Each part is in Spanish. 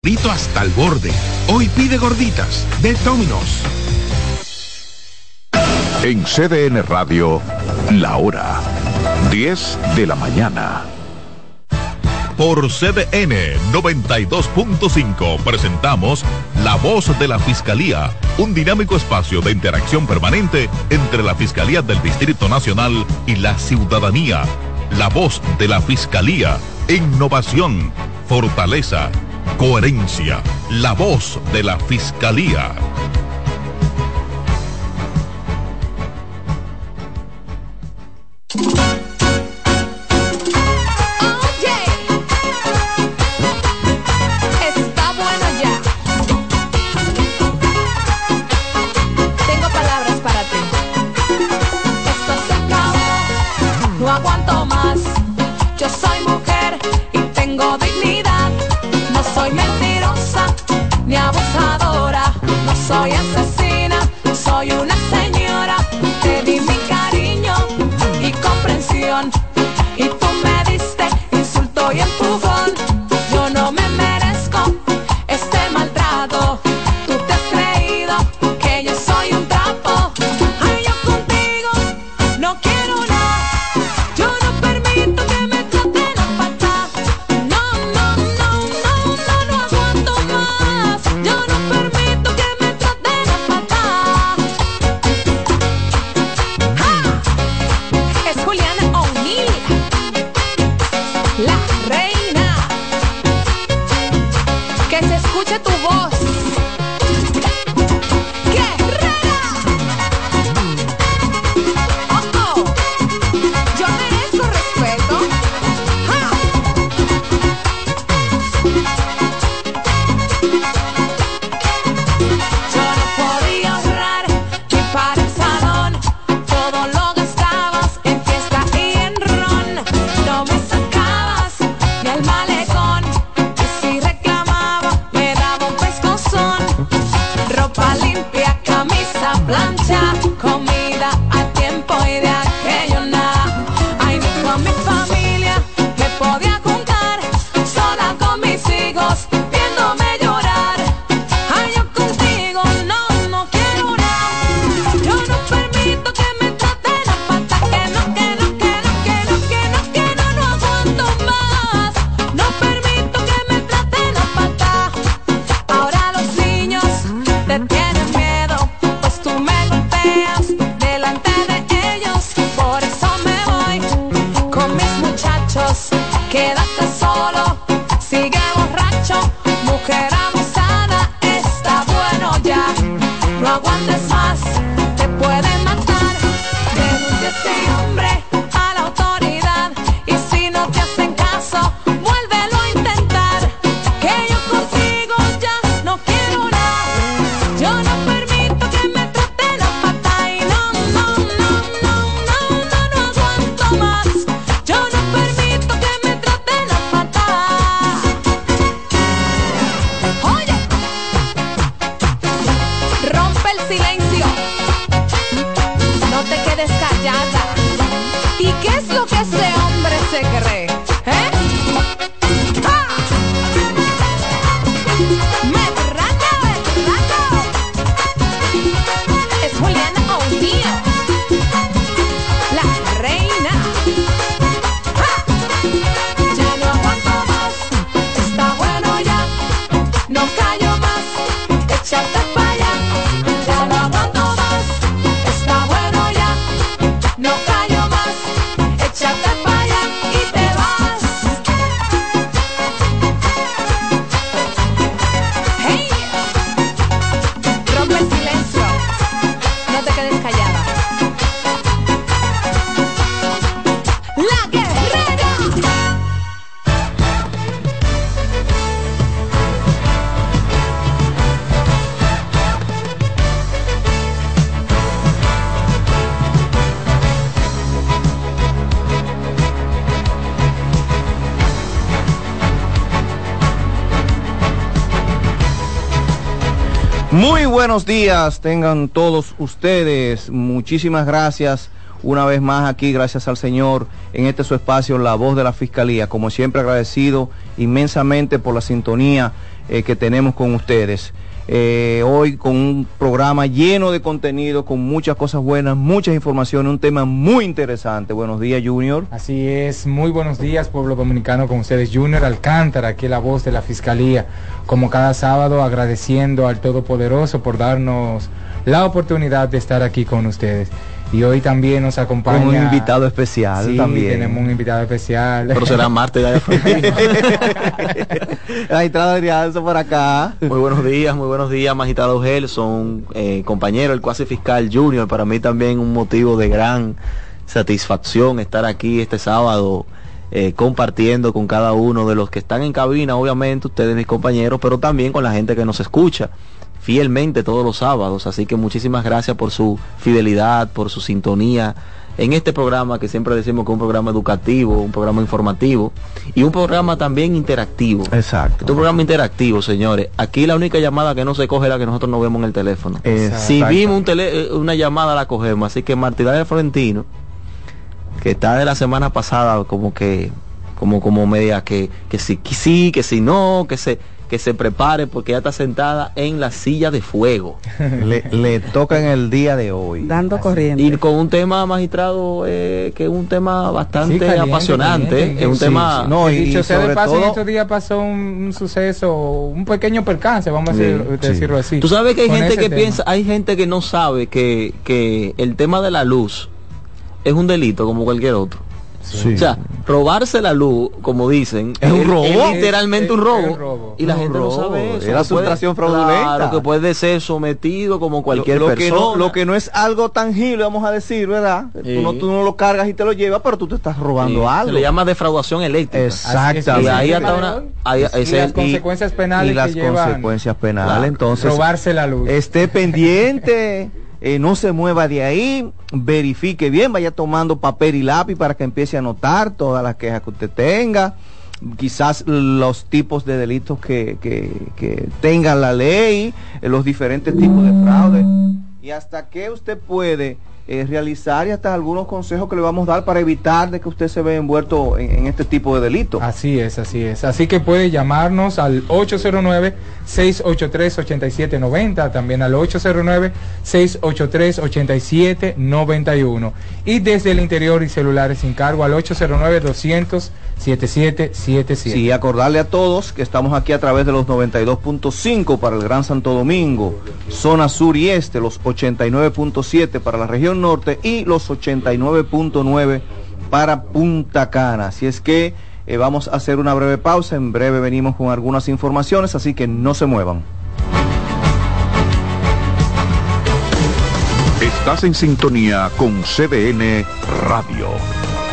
Grito hasta el borde. Hoy pide gorditas de Dominos. En CDN Radio, la hora 10 de la mañana. Por CDN 92.5 presentamos La Voz de la Fiscalía, un dinámico espacio de interacción permanente entre la Fiscalía del Distrito Nacional y la ciudadanía. La Voz de la Fiscalía, innovación fortaleza, coherencia, la voz de la fiscalía. buenos días tengan todos ustedes. Muchísimas gracias una vez más aquí, gracias al Señor, en este su espacio, La Voz de la Fiscalía. Como siempre agradecido inmensamente por la sintonía eh, que tenemos con ustedes. Eh, hoy con un programa lleno de contenido, con muchas cosas buenas, muchas informaciones, un tema muy interesante. Buenos días, Junior. Así es, muy buenos días, pueblo dominicano, con ustedes, Junior Alcántara, aquí la voz de la Fiscalía, como cada sábado agradeciendo al Todopoderoso por darnos la oportunidad de estar aquí con ustedes. Y hoy también nos acompaña... un invitado especial sí, también. tenemos un invitado especial. Pero será Marte de La entrada de por acá. Muy buenos días, muy buenos días, magistrado Gelson, eh, compañero, el cuasi fiscal Junior. Para mí también un motivo de gran satisfacción estar aquí este sábado eh, compartiendo con cada uno de los que están en cabina, obviamente, ustedes mis compañeros, pero también con la gente que nos escucha fielmente todos los sábados. Así que muchísimas gracias por su fidelidad, por su sintonía en este programa que siempre decimos que es un programa educativo, un programa informativo y un programa también interactivo. Exacto. Este es un programa interactivo, señores. Aquí la única llamada que no se coge es la que nosotros no vemos en el teléfono. Exacto. Si vimos un tele, eh, una llamada la cogemos. Así que Martínez Florentino, que está de la semana pasada como que, como, como media que, que sí, que sí, que si no, que se que se prepare porque ya está sentada en la silla de fuego. le, le toca en el día de hoy. Dando corriente. Y con un tema, magistrado, eh, que es un tema bastante Sí, caliente, apasionante. caliente. Es un Sí, tema... sí. No, Y y dicho sea de sobre paso, en todo- estos días pasó un, un suceso, un pequeño percance, vamos a decir- decirlo así. Tú sabes que hay gente que tema. piensa, hay gente que no sabe que, que el tema de la luz es un delito como cualquier otro. Sí. O sea, robarse la luz, como dicen, ¿Es un robo? Es literalmente Es- un es robo. un robo. Y la Es un gente no robo. sabe eso. Era Que puede- sustracción fraudulenta. Claro, que puede ser sometido como cualquier lo, lo que persona. no, lo que no es algo tangible, vamos a decir, ¿verdad? Sí. Tú, no, tú no lo cargas y te lo llevas, pero tú te estás robando Sí, algo. Se le llama defraudación eléctrica. Exactamente. Y ahí hasta una... ahí- Y ese- las y- consecuencias penales y las que llevan consecuencias penales. Claro. Entonces, robarse la luz. esté pendiente, eh, no se mueva de ahí, verifique bien, vaya tomando papel y lápiz para que empiece a anotar todas las quejas que usted tenga, quizás los tipos de delitos que, que, que tenga la ley, eh, los diferentes tipos de fraude. Y hasta qué usted puede eh, realizar y hasta algunos consejos que le vamos a dar para evitar de que usted se vea envuelto en, este tipo de delitos. Así es, así es. Así que puede llamarnos al 809-683-8790, también al 809-683-8791. Y desde el interior y celulares sin cargo al 809-200-7777. Sí, acordarle a todos que estamos aquí a través de los 92.5 para el Gran Santo Domingo, zona sur y este, los 89.7 para la región norte y los 89.9 para Punta Cana. Así es que eh, vamos a hacer una breve pausa, en breve venimos con algunas informaciones, así que no se muevan. Estás en sintonía con CDN Radio.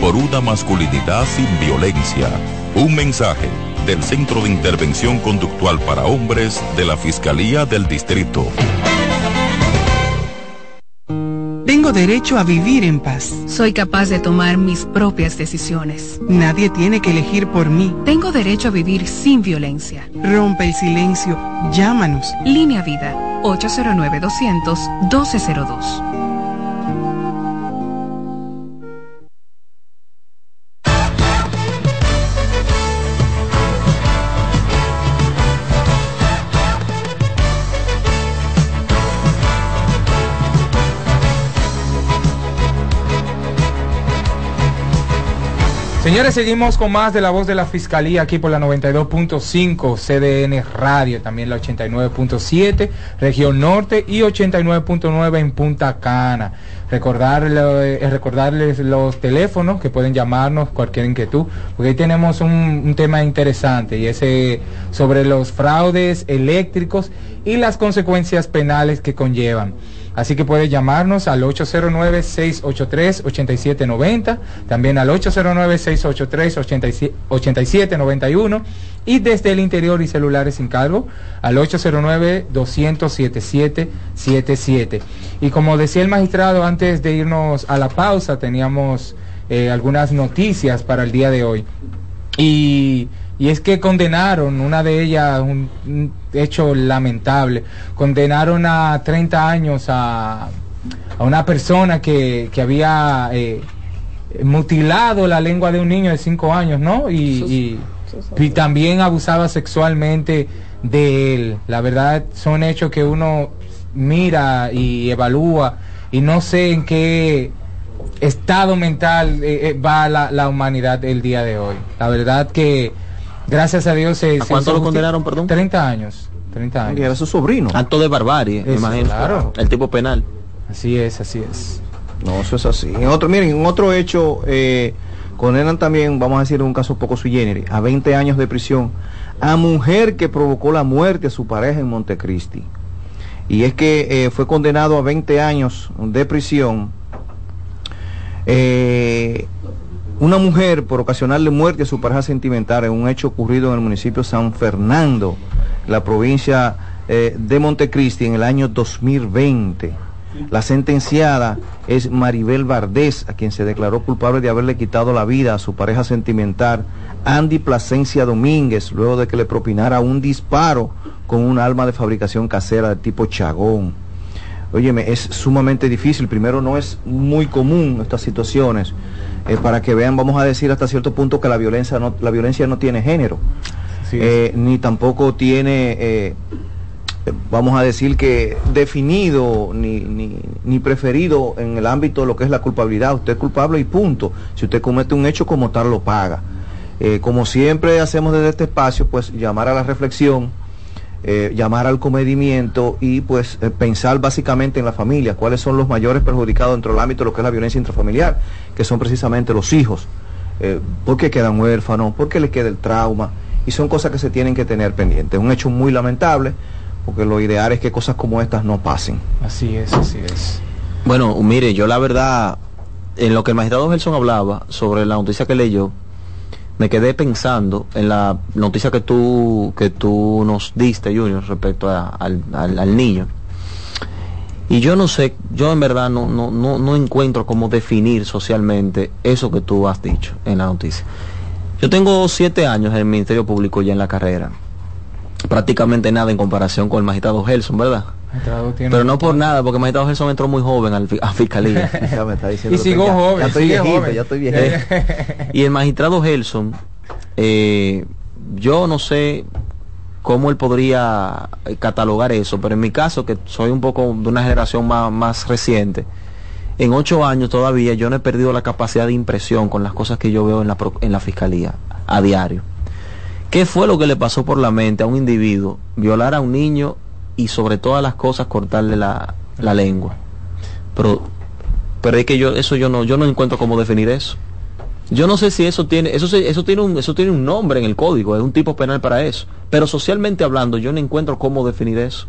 por una masculinidad sin violencia. Un mensaje del Centro de Intervención Conductual para Hombres de la Fiscalía del Distrito. Tengo derecho a vivir en paz. Soy capaz de tomar mis propias decisiones. Nadie tiene que elegir por mí. Tengo derecho a vivir sin violencia. Rompe el silencio. Llámanos. Línea Vida 809-200-1202. Señores, seguimos con más de la voz de la Fiscalía aquí por la 92.5 CDN Radio, también la 89.7 región norte y 89.9 en Punta Cana. Recordarle- eh, recordarles los teléfonos que pueden llamarnos cualquier inquietud, porque ahí tenemos un, tema interesante y ese sobre los fraudes eléctricos y las consecuencias penales que conllevan. Así que puede llamarnos al 809-683-8790, también al 809-683-8791 y desde el interior y celulares sin cargo al 809-200-7777. Y como decía el magistrado, antes de irnos a la pausa, teníamos eh, algunas noticias para el día de hoy. Y, y es que condenaron, una de ellas, un, un hecho lamentable, condenaron a 30 años a, a una persona que, que había eh, mutilado la lengua de un niño de 5 años, ¿no? Y, y- y también abusaba sexualmente de él. La verdad son hechos que uno mira y evalúa y no sé en qué estado mental eh, eh, va la, la humanidad el día de hoy. La verdad que gracias a Dios se... ¿A se cuánto lo condenaron, perdón? 30 años. 30 años. Y era su sobrino. Acto de barbarie, me Eso, imagino. claro. El tipo penal. Así es, así es. No, eso es así. En otro, miren, en otro hecho, eh, condenan también, vamos a decir, un caso poco sui generis, a 20 años de prisión a mujer que provocó la muerte a su pareja en Montecristi. Y es que eh, fue condenado a 20 años de prisión eh, una mujer por ocasionarle muerte a su pareja sentimental en un hecho ocurrido en el municipio San Fernando, la provincia eh, de Montecristi en el año 2020. La sentenciada es Maribel Vardés, a quien se declaró culpable de haberle quitado la vida a su pareja sentimental, Andy Plasencia Domínguez, luego de que le propinara un disparo con un arma de fabricación casera de tipo chagón. Óyeme, es sumamente difícil. Primero, no es muy común estas situaciones. Eh, para que vean, vamos a decir hasta cierto punto que la violencia no, la violencia no tiene género, Sí, eh, ni tampoco tiene, eh, vamos a decir que definido ni, ni, ni preferido en el ámbito de lo que es la culpabilidad. Usted es culpable y punto. Si usted comete un hecho como tal, lo paga. Como siempre hacemos desde este espacio, pues llamar a la reflexión, eh, llamar al comedimiento y pues eh, pensar básicamente en la familia, cuáles son los mayores perjudicados dentro del ámbito de lo que es la violencia intrafamiliar, que son precisamente los hijos. Eh, ¿Por qué quedan huérfanos? ¿Por qué les queda el trauma? Y son cosas que se tienen que tener pendientes. Un hecho muy lamentable, porque lo ideal es que cosas como estas no pasen. Así es, así es. Bueno, mire, yo la verdad, en lo que el magistrado Gelson hablaba sobre la noticia que leyó, me quedé pensando en la noticia que tú, que tú nos diste, Junior, respecto a- al, al- al niño. Y yo no sé, yo en verdad no, no, no, no encuentro cómo definir socialmente eso que tú has dicho en la noticia. Yo tengo siete años en el Ministerio Público ya en la carrera. Prácticamente nada en comparación con el magistrado Gelson, ¿verdad? Pero no por nada, porque el magistrado Gelson entró muy joven al fi- a fiscalía. Ya me está diciendo Y sigo ya- joven, Ya estoy viejito, joven. ya estoy viejito. y el magistrado Gelson, eh, yo no sé cómo él podría eh, catalogar eso, pero en mi caso, que soy un poco de una generación más, más reciente, en ocho años todavía yo no he perdido la capacidad de impresión con las cosas que yo veo en la, pro- en la fiscalía a diario. ¿Qué fue lo que le pasó por la mente a un individuo violar a un niño y sobre todas las cosas cortarle la, la lengua? Pero, pero es que yo eso yo no yo no encuentro cómo definir eso. Yo no sé si eso tiene eso eso tiene un eso tiene un nombre en el código, es un tipo penal para eso. Pero socialmente hablando yo no encuentro cómo definir eso.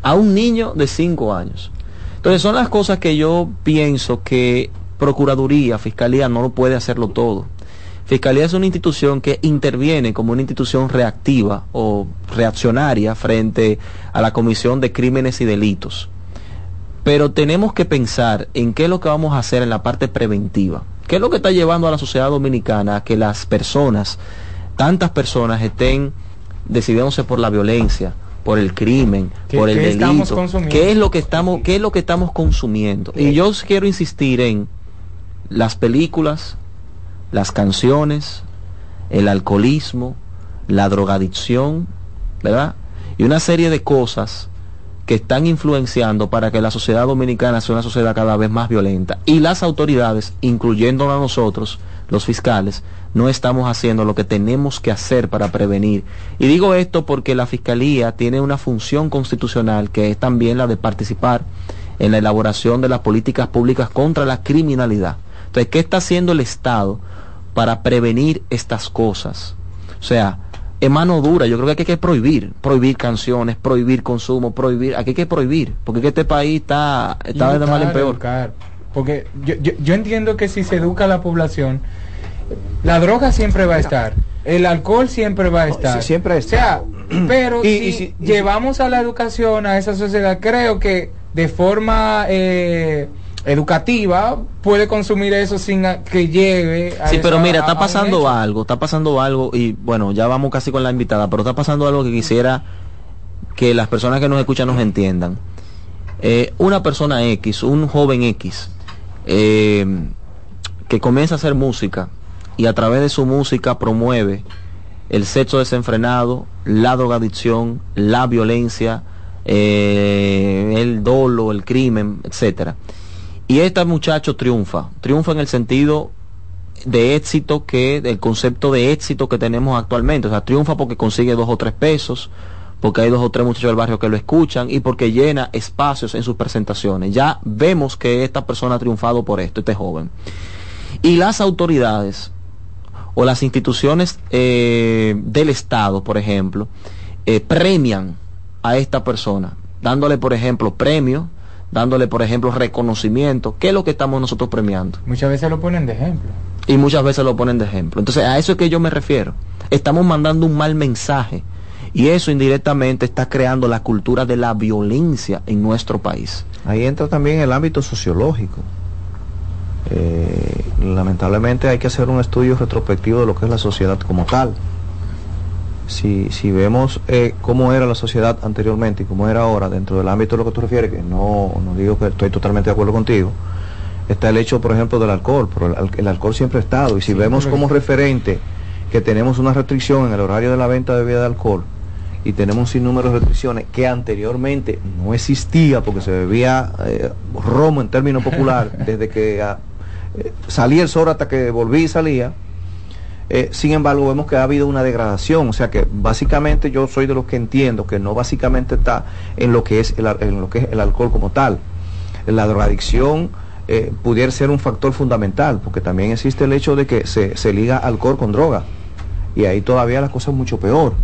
A un niño de 5 años. Entonces son las cosas que yo pienso que Procuraduría, Fiscalía no lo puede hacerlo todo. Fiscalía es una institución que interviene como una institución reactiva o reaccionaria frente a la comisión de crímenes y delitos. Pero tenemos que pensar en qué es lo que vamos a hacer en la parte preventiva. ¿Qué es lo que está llevando a la sociedad dominicana a que las personas, tantas personas, estén decidiéndose por la violencia, por el crimen, ¿Qué- por el qué delito? ¿Qué es lo que estamos, qué es lo que estamos consumiendo? Y yo quiero insistir en las películas, las canciones, el alcoholismo, la drogadicción, ¿verdad? Y una serie de cosas que están influenciando para que la sociedad dominicana sea una sociedad cada vez más violenta. Y las autoridades, incluyéndonos a nosotros, los fiscales, no estamos haciendo lo que tenemos que hacer para prevenir. Y digo esto porque la Fiscalía tiene una función constitucional que es también la de participar en la elaboración de las políticas públicas contra la criminalidad. Entonces, ¿qué está haciendo el Estado para prevenir estas cosas? O sea, en mano dura, yo creo que aquí hay que prohibir, prohibir canciones, prohibir consumo, prohibir, aquí hay que prohibir, porque este país está, está de mal en peor. Educar, porque yo, yo, yo entiendo que si se educa a la población, la droga siempre va a estar, el alcohol siempre va a estar. Siempre O sea, pero Y- si, y si- llevamos a la educación a esa sociedad, creo que de forma eh, educativa puede consumir eso sin que llegue a Sí, pero esa- mira, está pasando algo, está pasando algo y bueno, ya vamos casi con la invitada, pero está pasando algo que quisiera que las personas que nos escuchan nos entiendan. Eh, una persona X, un joven X, eh, que comienza a hacer música y a través de su música promueve el sexo desenfrenado, la drogadicción, la violencia, eh, el dolo, el crimen, etcétera. Y este muchacho triunfa, triunfa en el sentido de éxito que, del concepto de éxito que tenemos actualmente. O sea, triunfa porque consigue dos o tres pesos, porque hay dos o tres muchachos del barrio que lo escuchan y porque llena espacios en sus presentaciones. Ya vemos que esta persona ha triunfado por esto, este joven. Y las autoridades o las instituciones eh, del Estado, por ejemplo, eh, premian a esta persona, dándole, por ejemplo, premio, dándole, por ejemplo, reconocimiento. ¿Qué es lo que estamos nosotros premiando? Muchas veces lo ponen de ejemplo. y muchas veces lo ponen de ejemplo. Entonces, a eso es que yo me refiero. Estamos mandando un mal mensaje y eso indirectamente está creando la cultura de la violencia en nuestro país. Ahí entra también el ámbito sociológico. Eh, lamentablemente hay que hacer un estudio retrospectivo de lo que es la sociedad como tal. Si, si vemos eh, cómo era la sociedad anteriormente y cómo era ahora dentro del ámbito de lo que tú refieres, que no, no digo que estoy totalmente de acuerdo contigo, está el hecho, por ejemplo, del alcohol, pero el, al- el alcohol siempre ha estado. Y si Sí, vemos como referente que tenemos una restricción en el horario de la venta de bebida de alcohol, y tenemos un sinnúmero de restricciones que anteriormente no existía porque se bebía eh, romo en términos popular desde que ah, eh, salía el sol hasta que volví y salía. Eh, sin embargo, vemos que ha habido una degradación, o sea que básicamente yo soy de los que entiendo que no básicamente está en lo que es el, en lo que es el alcohol como tal. La drogadicción eh, pudiera ser un factor fundamental, porque también existe el hecho de que se, se liga alcohol con droga, y ahí todavía la cosa es mucho peor.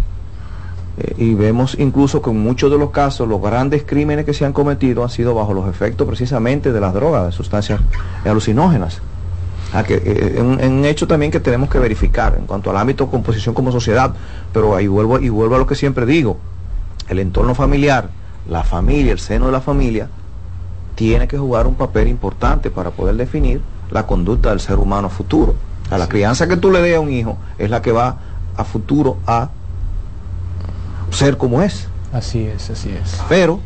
Eh, y vemos incluso que en muchos de los casos los grandes crímenes que se han cometido han sido bajo los efectos precisamente de las drogas, de sustancias alucinógenas. Ah, que, eh, un, hecho también que tenemos que verificar en cuanto al ámbito de composición como sociedad, pero ahí vuelvo, y vuelvo a lo que siempre digo, el entorno familiar, la familia, el seno de la familia, tiene que jugar un papel importante para poder definir la conducta del ser humano futuro. A la crianza que tú le des a un hijo es la que va a futuro a ser como es. Así es, así es. Pero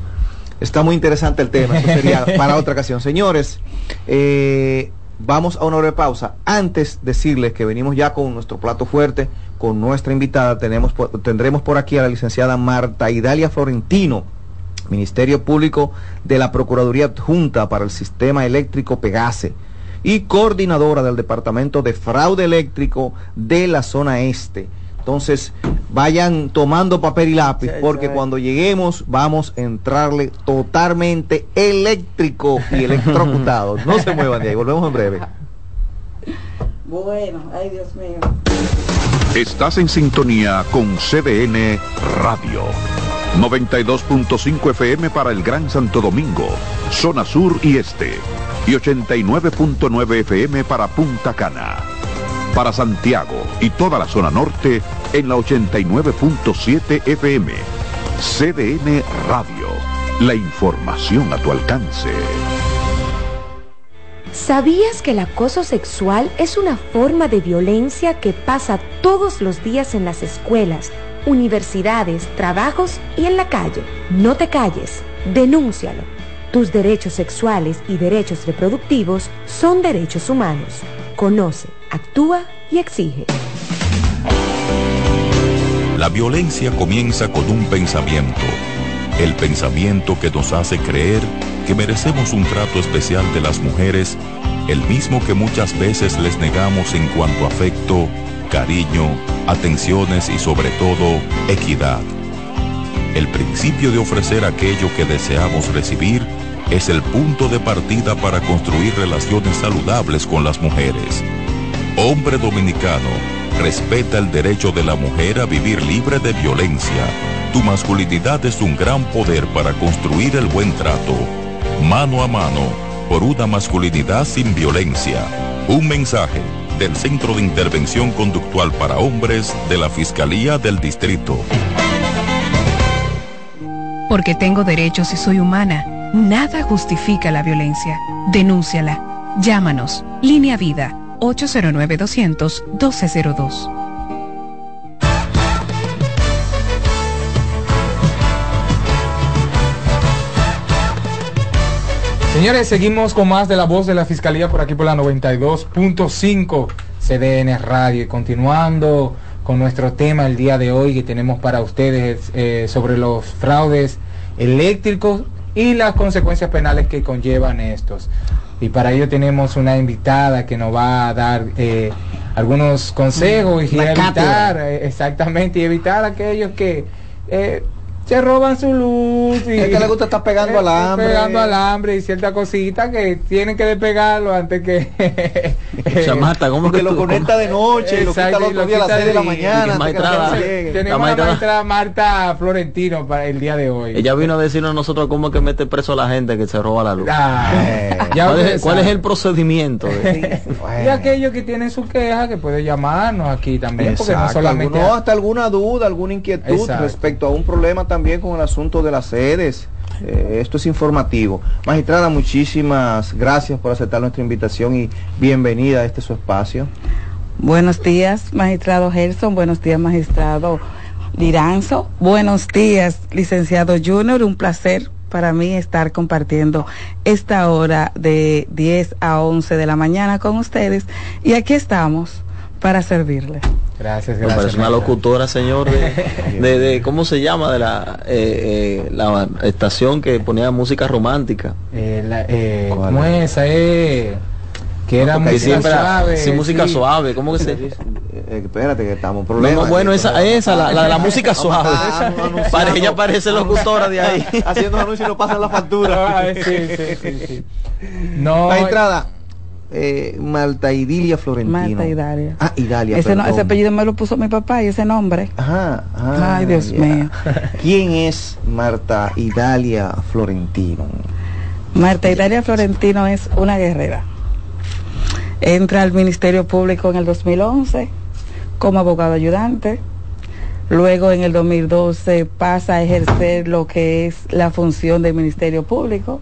está muy interesante el tema, eso sería para otra ocasión. Señores, eh, vamos a una breve pausa. Antes decirles que venimos ya con nuestro plato fuerte, con nuestra invitada, tenemos tendremos por aquí a la licenciada Marta Idalia Florentino, Ministerio Público de la Procuraduría Adjunta para el Sistema Eléctrico Pegase y coordinadora del Departamento de Fraude Eléctrico de la zona este. Entonces, vayan tomando papel y lápiz, porque cuando lleguemos vamos a entrarle totalmente eléctrico y electrocutado. No se muevan de ahí, volvemos en breve. Bueno, ay Dios mío. Estás en sintonía con CDN Radio. 92.5 FM para el Gran Santo Domingo, zona sur y este. Y 89.9 FM para Punta Cana. Para Santiago y toda la zona norte en la 89.7 FM. CDN Radio. La información a tu alcance. ¿Sabías que el acoso sexual es una forma de violencia que pasa todos los días en las escuelas, universidades, trabajos y en la calle? No te calles, denúncialo. Tus derechos sexuales y derechos reproductivos son derechos humanos. Conoce, actúa y exige. La violencia comienza con un pensamiento, el pensamiento que nos hace creer que merecemos un trato especial de las mujeres, el mismo que muchas veces les negamos en cuanto a afecto, cariño, atenciones y sobre todo equidad. El principio de ofrecer aquello que deseamos recibir es el punto de partida para construir relaciones saludables con las mujeres. Hombre dominicano, respeta el derecho de la mujer a vivir libre de violencia. Tu masculinidad es un gran poder para construir el buen trato. Mano a mano, por una masculinidad sin violencia. Un mensaje del Centro de Intervención Conductual para Hombres de la Fiscalía del Distrito. Porque tengo derechos y soy humana, nada justifica la violencia. Denúnciala. Llámanos. Línea Vida 809-200-1202. Señores, seguimos con más de la voz de la Fiscalía por aquí por la 92.5 CDN Radio y continuando con nuestro tema el día de hoy que tenemos para ustedes eh, sobre los fraudes eléctricos y las consecuencias penales que conllevan estos. Y para ello tenemos una invitada que nos va a dar eh, algunos consejos y evitar, eh, exactamente, y evitar aquellos que eh, se roban su luz y Es que le gusta estar pegando eh, alambre. pegando alambre y ciertas cositas que tienen que despegarlo antes que Chamata, ¿cómo que lo tú- conecta de noche y lo quita Exacto, el otro día a las quita 6 de la mañana. que tenemos La maestra- maestra Marta Florentino para el día de hoy Ella vino a decirnos a nosotros cómo es que mete preso a la gente que se roba la luz. Ah, ya ¿Cuál, es, cuál es saben. el procedimiento? de- y aquellos que tienen su queja que puede llamarnos aquí también porque no Exacto, solamente alguno- hasta alguna duda, alguna inquietud Exacto. respecto a un problema también con el asunto de las sedes. Eh, esto es informativo. Magistrada, muchísimas gracias por aceptar nuestra invitación y bienvenida a este su espacio. Buenos días, magistrado Gerson. Buenos días, magistrado Liranzo. Buenos días, licenciado Junior. Un placer para mí estar compartiendo esta hora de 10 a 11 de la mañana con ustedes. Y aquí estamos para servirle. Gracias Me gracias parece una locutora, señor, de, de- de- ¿cómo se llama? De la, eh, eh, la estación que ponía música romántica. Eh, la- eh. ¿cómo es esa eh, que era Que música siempre- suave sí, música sí. suave, ¿cómo que se espérate que estamos No, problemas. no, bueno, esa, esa la, la de la música suave. No. Para ella parece locutora de ahí. Haciendo anuncios y no pasan la factura. Ah, sí, sí, sí, sí. no Magistrada, eh, Malta Idilia Florentino. Marta Hidalia. Ah, Idalia, Ese, no- perdón. ese apellido me lo puso mi papá y ese nombre. Ajá, ah, Ay, Dios mío. ¿Quién es Marta Idalia Florentino? Marta Hilaria Florentino es una guerrera. Entra al Ministerio Público en el 2011 como abogado ayudante. Luego en el 2012 pasa a ejercer lo que es la función del Ministerio Público.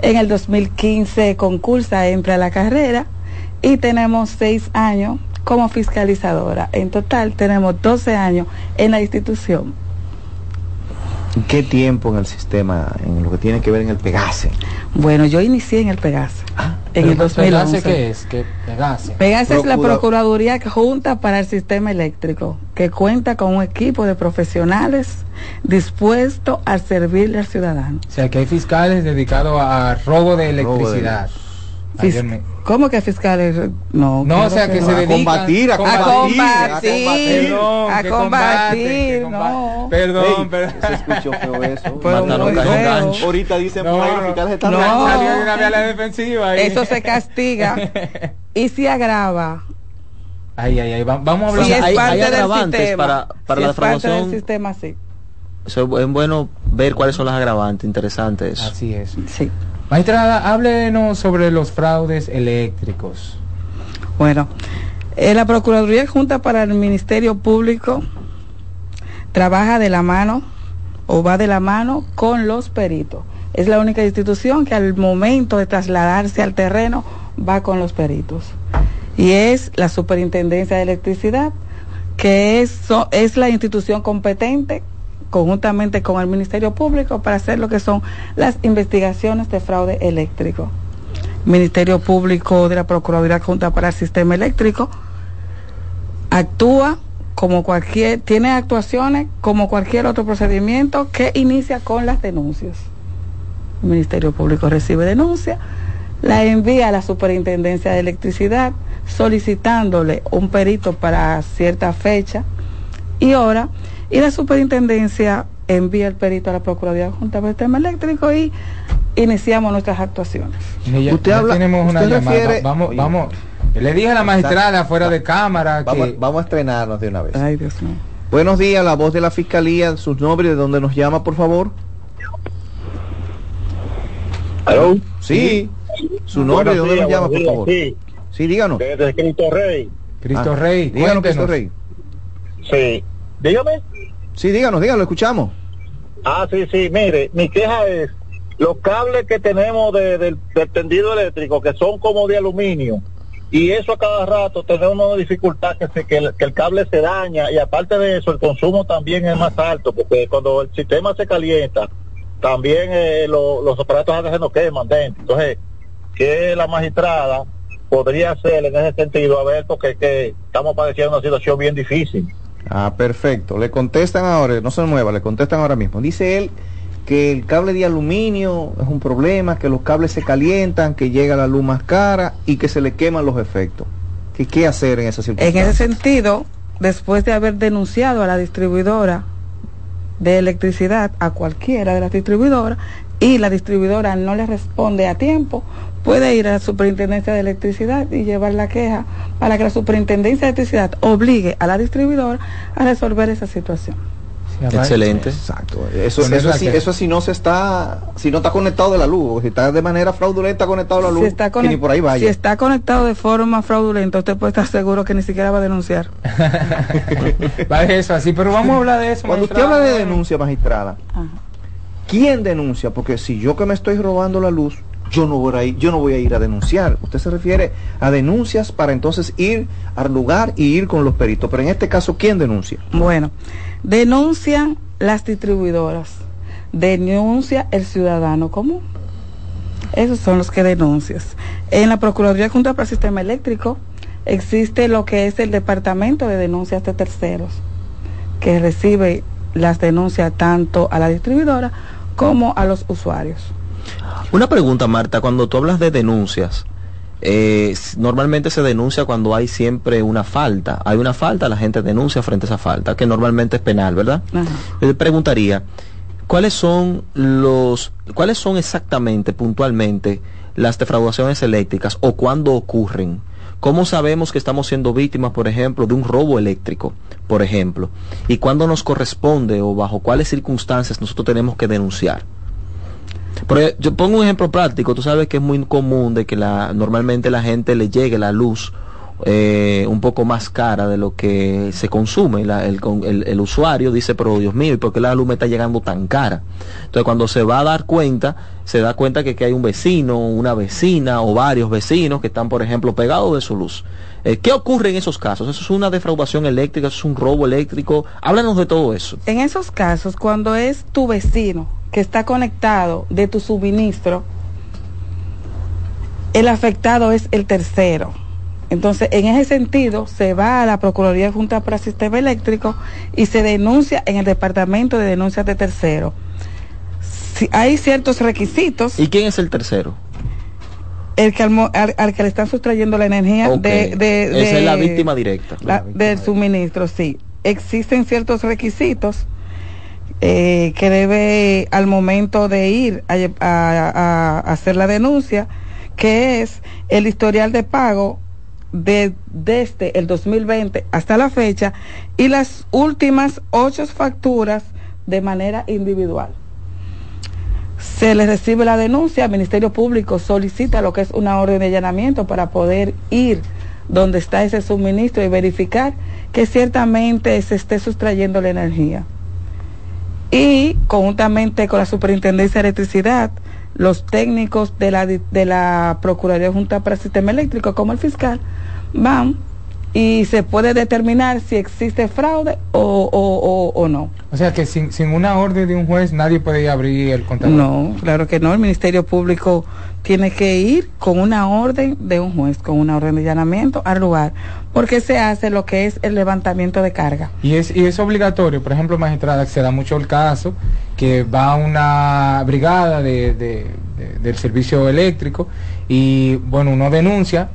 En el 2015 concursa, entra a la carrera y tenemos seis años como fiscalizadora. En total tenemos 12 años en la institución. ¿Qué tiempo en el sistema, en lo que tiene que ver en el Pegase? Bueno, yo inicié en el Pegase. en Pero el Pegase, 2011. ¿qué es? ¿Qué Pegase? Pegase es la Procura- Procuraduría Junta para el Sistema Eléctrico, que cuenta con un equipo de profesionales dispuestos a servirle al ciudadano. O sea, que hay fiscales dedicados a robo de electricidad. Ayer me- ¿Cómo que fiscales? No, No, o sea, que se A dedican combatir, a A combatir, combatir, a combatir, combate, que no. Perdón, perdón. Se escuchó feo eso. Pero Mataron gancho. Ahorita dicen No, por ahí los no. fiscales están No. Salió de una vía a la defensiva. ahí. Eso se castiga y se agrava. Ay, ay, ay. va- Vamos a hablar. Si sea, es hay- parte hay del agravantes sistema. para- para Si la es parte del formación. sistema, sí. Eso es bueno ver cuáles son las agravantes, interesante eso. Así es. Sí. Maestrada, háblenos sobre los fraudes eléctricos. Bueno, eh, la Procuraduría Junta para el Ministerio Público trabaja de la mano o va de la mano con los peritos. Es la única institución que al momento de trasladarse al terreno va con los peritos. Y es la Superintendencia de Electricidad, que es, la institución competente conjuntamente con el Ministerio Público para hacer lo que son las investigaciones de fraude eléctrico. Ministerio Público de la Procuraduría Junta para el Sistema Eléctrico actúa como cualquier, tiene actuaciones como cualquier otro procedimiento que inicia con las denuncias. El Ministerio Público recibe denuncia, la envía a la Superintendencia de Electricidad solicitándole un perito para cierta fecha y hora, y la Superintendencia envía el perito a la Procuraduría Junta para el Sistema Eléctrico y iniciamos nuestras actuaciones. Ya- Usted ya habla- tenemos una usted llamada. refiere- vamos, Oye. vamos. Le dije a la magistrada fuera de cámara que Vamos, vamos a estrenarnos de una vez. Ay, Dios mío. Buenos días, la voz de la fiscalía, sus nombres, de dónde nos llama, por favor. ¿Aló? Sí, su nombre, de dónde días, nos llama, por favor. Sí, díganos. Desde Cristo Rey. Cristo Ah, Rey, Díganos, Cristo. Rey. Sí. Dígame. Sí, díganos, díganos, escuchamos. Ah, sí, sí. Mire, mi queja es los cables que tenemos de- del, tendido eléctrico, que son como de aluminio, y eso a cada rato tenemos una dificultad que, se, que, el, cable se daña, y aparte de eso, el consumo también es más alto, porque cuando el sistema se calienta, también eh, lo- los aparatos se nos queman dentro. Entonces, que la magistrada podría hacer en ese sentido? A ver, porque que estamos padeciendo una situación bien difícil. Ah, perfecto. Le contestan ahora, no se mueva, le contestan ahora mismo. Dice él que el cable de aluminio es un problema, que los cables se calientan, que llega la luz más cara y que se le queman los efectos. ¿Qué, qué hacer en esa En circunstancia? ese sentido, después de haber denunciado a la distribuidora de electricidad, a cualquiera de las distribuidoras, y la distribuidora no le responde a tiempo, puede ir a la superintendencia de electricidad y llevar la queja para que la superintendencia de electricidad obligue a la distribuidora a resolver esa situación. Excelente. Exacto. Eso, eso, sí, queja. eso si no se está, si no está conectado de la luz, si está de manera fraudulenta conectado a la luz, Si está, que ni por ahí vaya. si está conectado de forma fraudulenta, usted puede estar seguro que ni siquiera va a denunciar. Va de eso así, pero vamos a hablar de eso. Cuando usted habla de denuncia, magistrada, ¿quién denuncia? Porque si yo que me estoy robando la luz, yo no voy a ir, yo no voy a ir a denunciar. Usted se refiere a denuncias para entonces ir al lugar y ir con los peritos. Pero en este caso, ¿quién denuncia? Bueno, denuncian las distribuidoras, denuncia el ciudadano común. Esos son los que denuncias. En la Procuraduría Junta para el Sistema Eléctrico existe lo que es el Departamento de Denuncias de Terceros, que recibe las denuncias tanto a la distribuidora como a los usuarios. Una pregunta, Marta, cuando tú hablas de denuncias, eh, normalmente se denuncia cuando hay siempre una falta. Hay una falta, la gente denuncia frente a esa falta, que normalmente es penal, ¿verdad? Yo te preguntaría, ¿cuáles son los, cuáles son exactamente, puntualmente, las defraudaciones eléctricas o cuándo ocurren? ¿Cómo sabemos que estamos siendo víctimas, por ejemplo, de un robo eléctrico, por ejemplo? ¿Y cuándo nos corresponde o bajo cuáles circunstancias nosotros tenemos que denunciar? Pero yo pongo un ejemplo práctico, tú sabes que es muy común de que la, normalmente la gente le llegue la luz eh, un poco más cara de lo que se consume. La- el, el usuario dice, pero Dios mío, ¿y por qué la luz me está llegando tan cara? Entonces cuando se va a dar cuenta, se da cuenta que, que hay un vecino, una vecina o varios vecinos que están, por ejemplo, pegados de su luz. Eh, ¿Qué ocurre en esos casos? ¿Eso es una defraudación eléctrica? ¿Eso es un robo eléctrico? Háblanos de todo eso. En esos casos, cuando es tu vecino que está conectado de tu suministro, el afectado es el tercero. Entonces, en ese sentido, se va a la Procuraduría Junta para el Sistema Eléctrico y se denuncia en el Departamento de Denuncias de Tercero. Si hay ciertos requisitos, ¿Y quién es el tercero? el que al, al- al que le están sustrayendo la energía de, de- Esa es la víctima directa. la- del suministro, sí. Existen ciertos requisitos eh, que debe al momento de ir a- a hacer la denuncia, que es el historial de pago de, desde el 2020 hasta la fecha y las últimas ocho facturas de manera individual. Se le recibe la denuncia, el Ministerio Público solicita lo que es una orden de allanamiento para poder ir donde está ese suministro y verificar que ciertamente se esté sustrayendo la energía. Y conjuntamente con la Superintendencia de Electricidad, los técnicos de la, de la Procuraduría Junta para el Sistema Eléctrico, como el fiscal, van y se puede determinar si existe fraude o, o- o- o no. O sea que sin, sin una orden de un juez nadie puede ir a abrir el contador. No, claro que no. El Ministerio Público tiene que ir con una orden de un juez, con una orden de allanamiento al lugar, porque se hace lo que es el levantamiento de carga. Y es, y es obligatorio, por ejemplo, magistrada, que se da mucho el caso, que va una brigada de, de- de- del servicio eléctrico y, bueno, uno denuncia.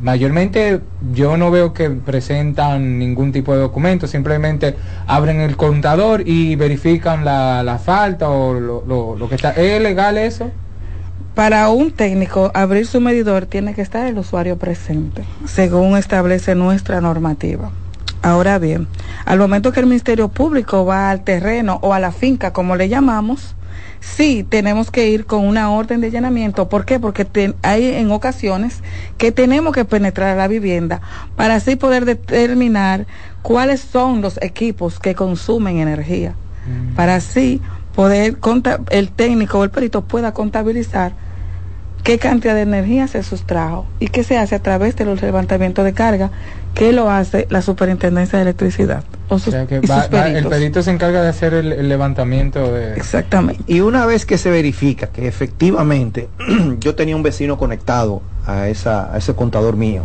Mayormente yo no veo que presentan ningún tipo de documento, simplemente abren el contador y verifican la, la falta o lo, lo- lo que está. ¿Es legal eso? Para un técnico abrir su medidor tiene que estar el usuario presente, según establece nuestra normativa. Ahora bien, al momento que el Ministerio Público va al terreno o a la finca, como le llamamos, sí tenemos que ir con una orden de allanamiento. ¿Por qué? Porque te- hay en ocasiones que tenemos que penetrar a la vivienda para así poder determinar cuáles son los equipos que consumen energía. Para así poder, el técnico o el perito pueda contabilizar qué cantidad de energía se sustrajo y qué se hace a través de los levantamientos de carga que lo hace la Superintendencia de Electricidad o sus, O sea que va- sus va- el perito se encarga de hacer el, el levantamiento de... Exactamente. Y una vez que se verifica que efectivamente yo tenía un vecino conectado a, esa, a ese contador mío,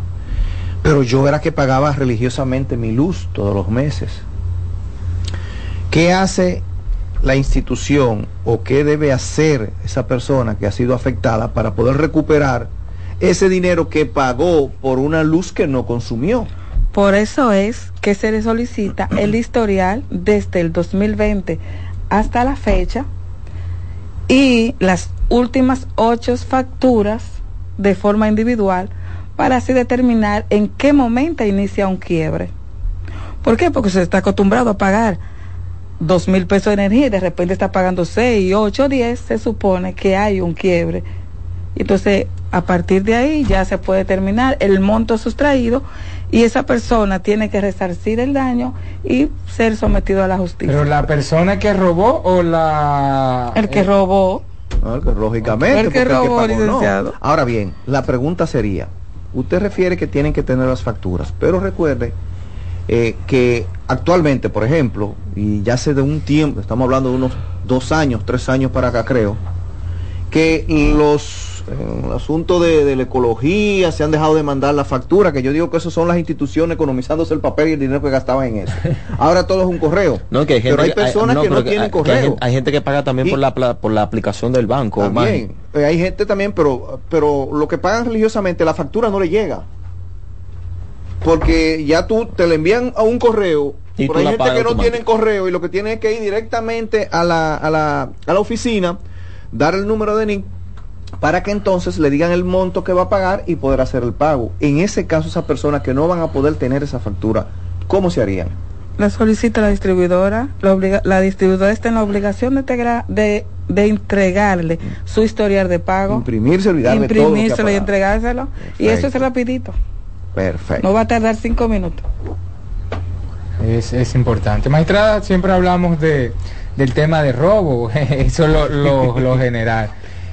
pero yo era que pagaba religiosamente mi luz todos los meses. ¿Qué hace la institución o qué debe hacer esa persona que ha sido afectada para poder recuperar ese dinero que pagó por una luz que no consumió? Por eso es que se le solicita el historial desde el 2020 hasta la fecha y las últimas ocho facturas de forma individual para así determinar en qué momento inicia un quiebre. ¿Por qué? Porque se está acostumbrado a pagar dos mil pesos de energía y de repente está pagando seis, ocho, diez, se supone que hay un quiebre. Y Entonces, a partir de ahí ya se puede determinar el monto sustraído y esa persona tiene que resarcir el daño y ser sometido a la justicia. Pero la persona que robó o la... el que eh, robó, que lógicamente. El que robó, pagó, no. Ahora bien, la pregunta sería, usted refiere que tienen que tener las facturas, pero recuerde eh, que actualmente, por ejemplo, y ya hace de un tiempo, estamos hablando de unos dos años, tres años para acá creo, que los en el asunto de, de la ecología se han dejado de mandar la factura, que yo digo que eso son las instituciones economizándose el papel y el dinero que gastaban en eso. Ahora todo es un correo. No, que hay gente pero hay personas no, que no tienen que correo. hay gente que paga también Y- por la por la aplicación del banco. También, eh, hay gente también, pero, pero lo que pagan religiosamente, la factura no le llega. Porque ya tú te le envían a un correo, Y pero hay gente que no tienen correo y lo que tiene es que ir directamente a la, a la, a la oficina, dar el número de NIC para que entonces le digan el monto que va a pagar y poder hacer el pago. En ese caso, esas personas que no van a poder tener esa factura, ¿cómo se harían? la solicita la distribuidora, la, obliga- la distribuidora está en la obligación de, integra- de, de entregarle su historial de pago, Imprimirse, olvidar de todo lo que ha imprimírselo y entregárselo. Y eso es rapidito, Perfecto. no va a tardar cinco minutos. Es, es importante. Magistrada, siempre hablamos de, del tema de robo, eso es lo, lo, lo general.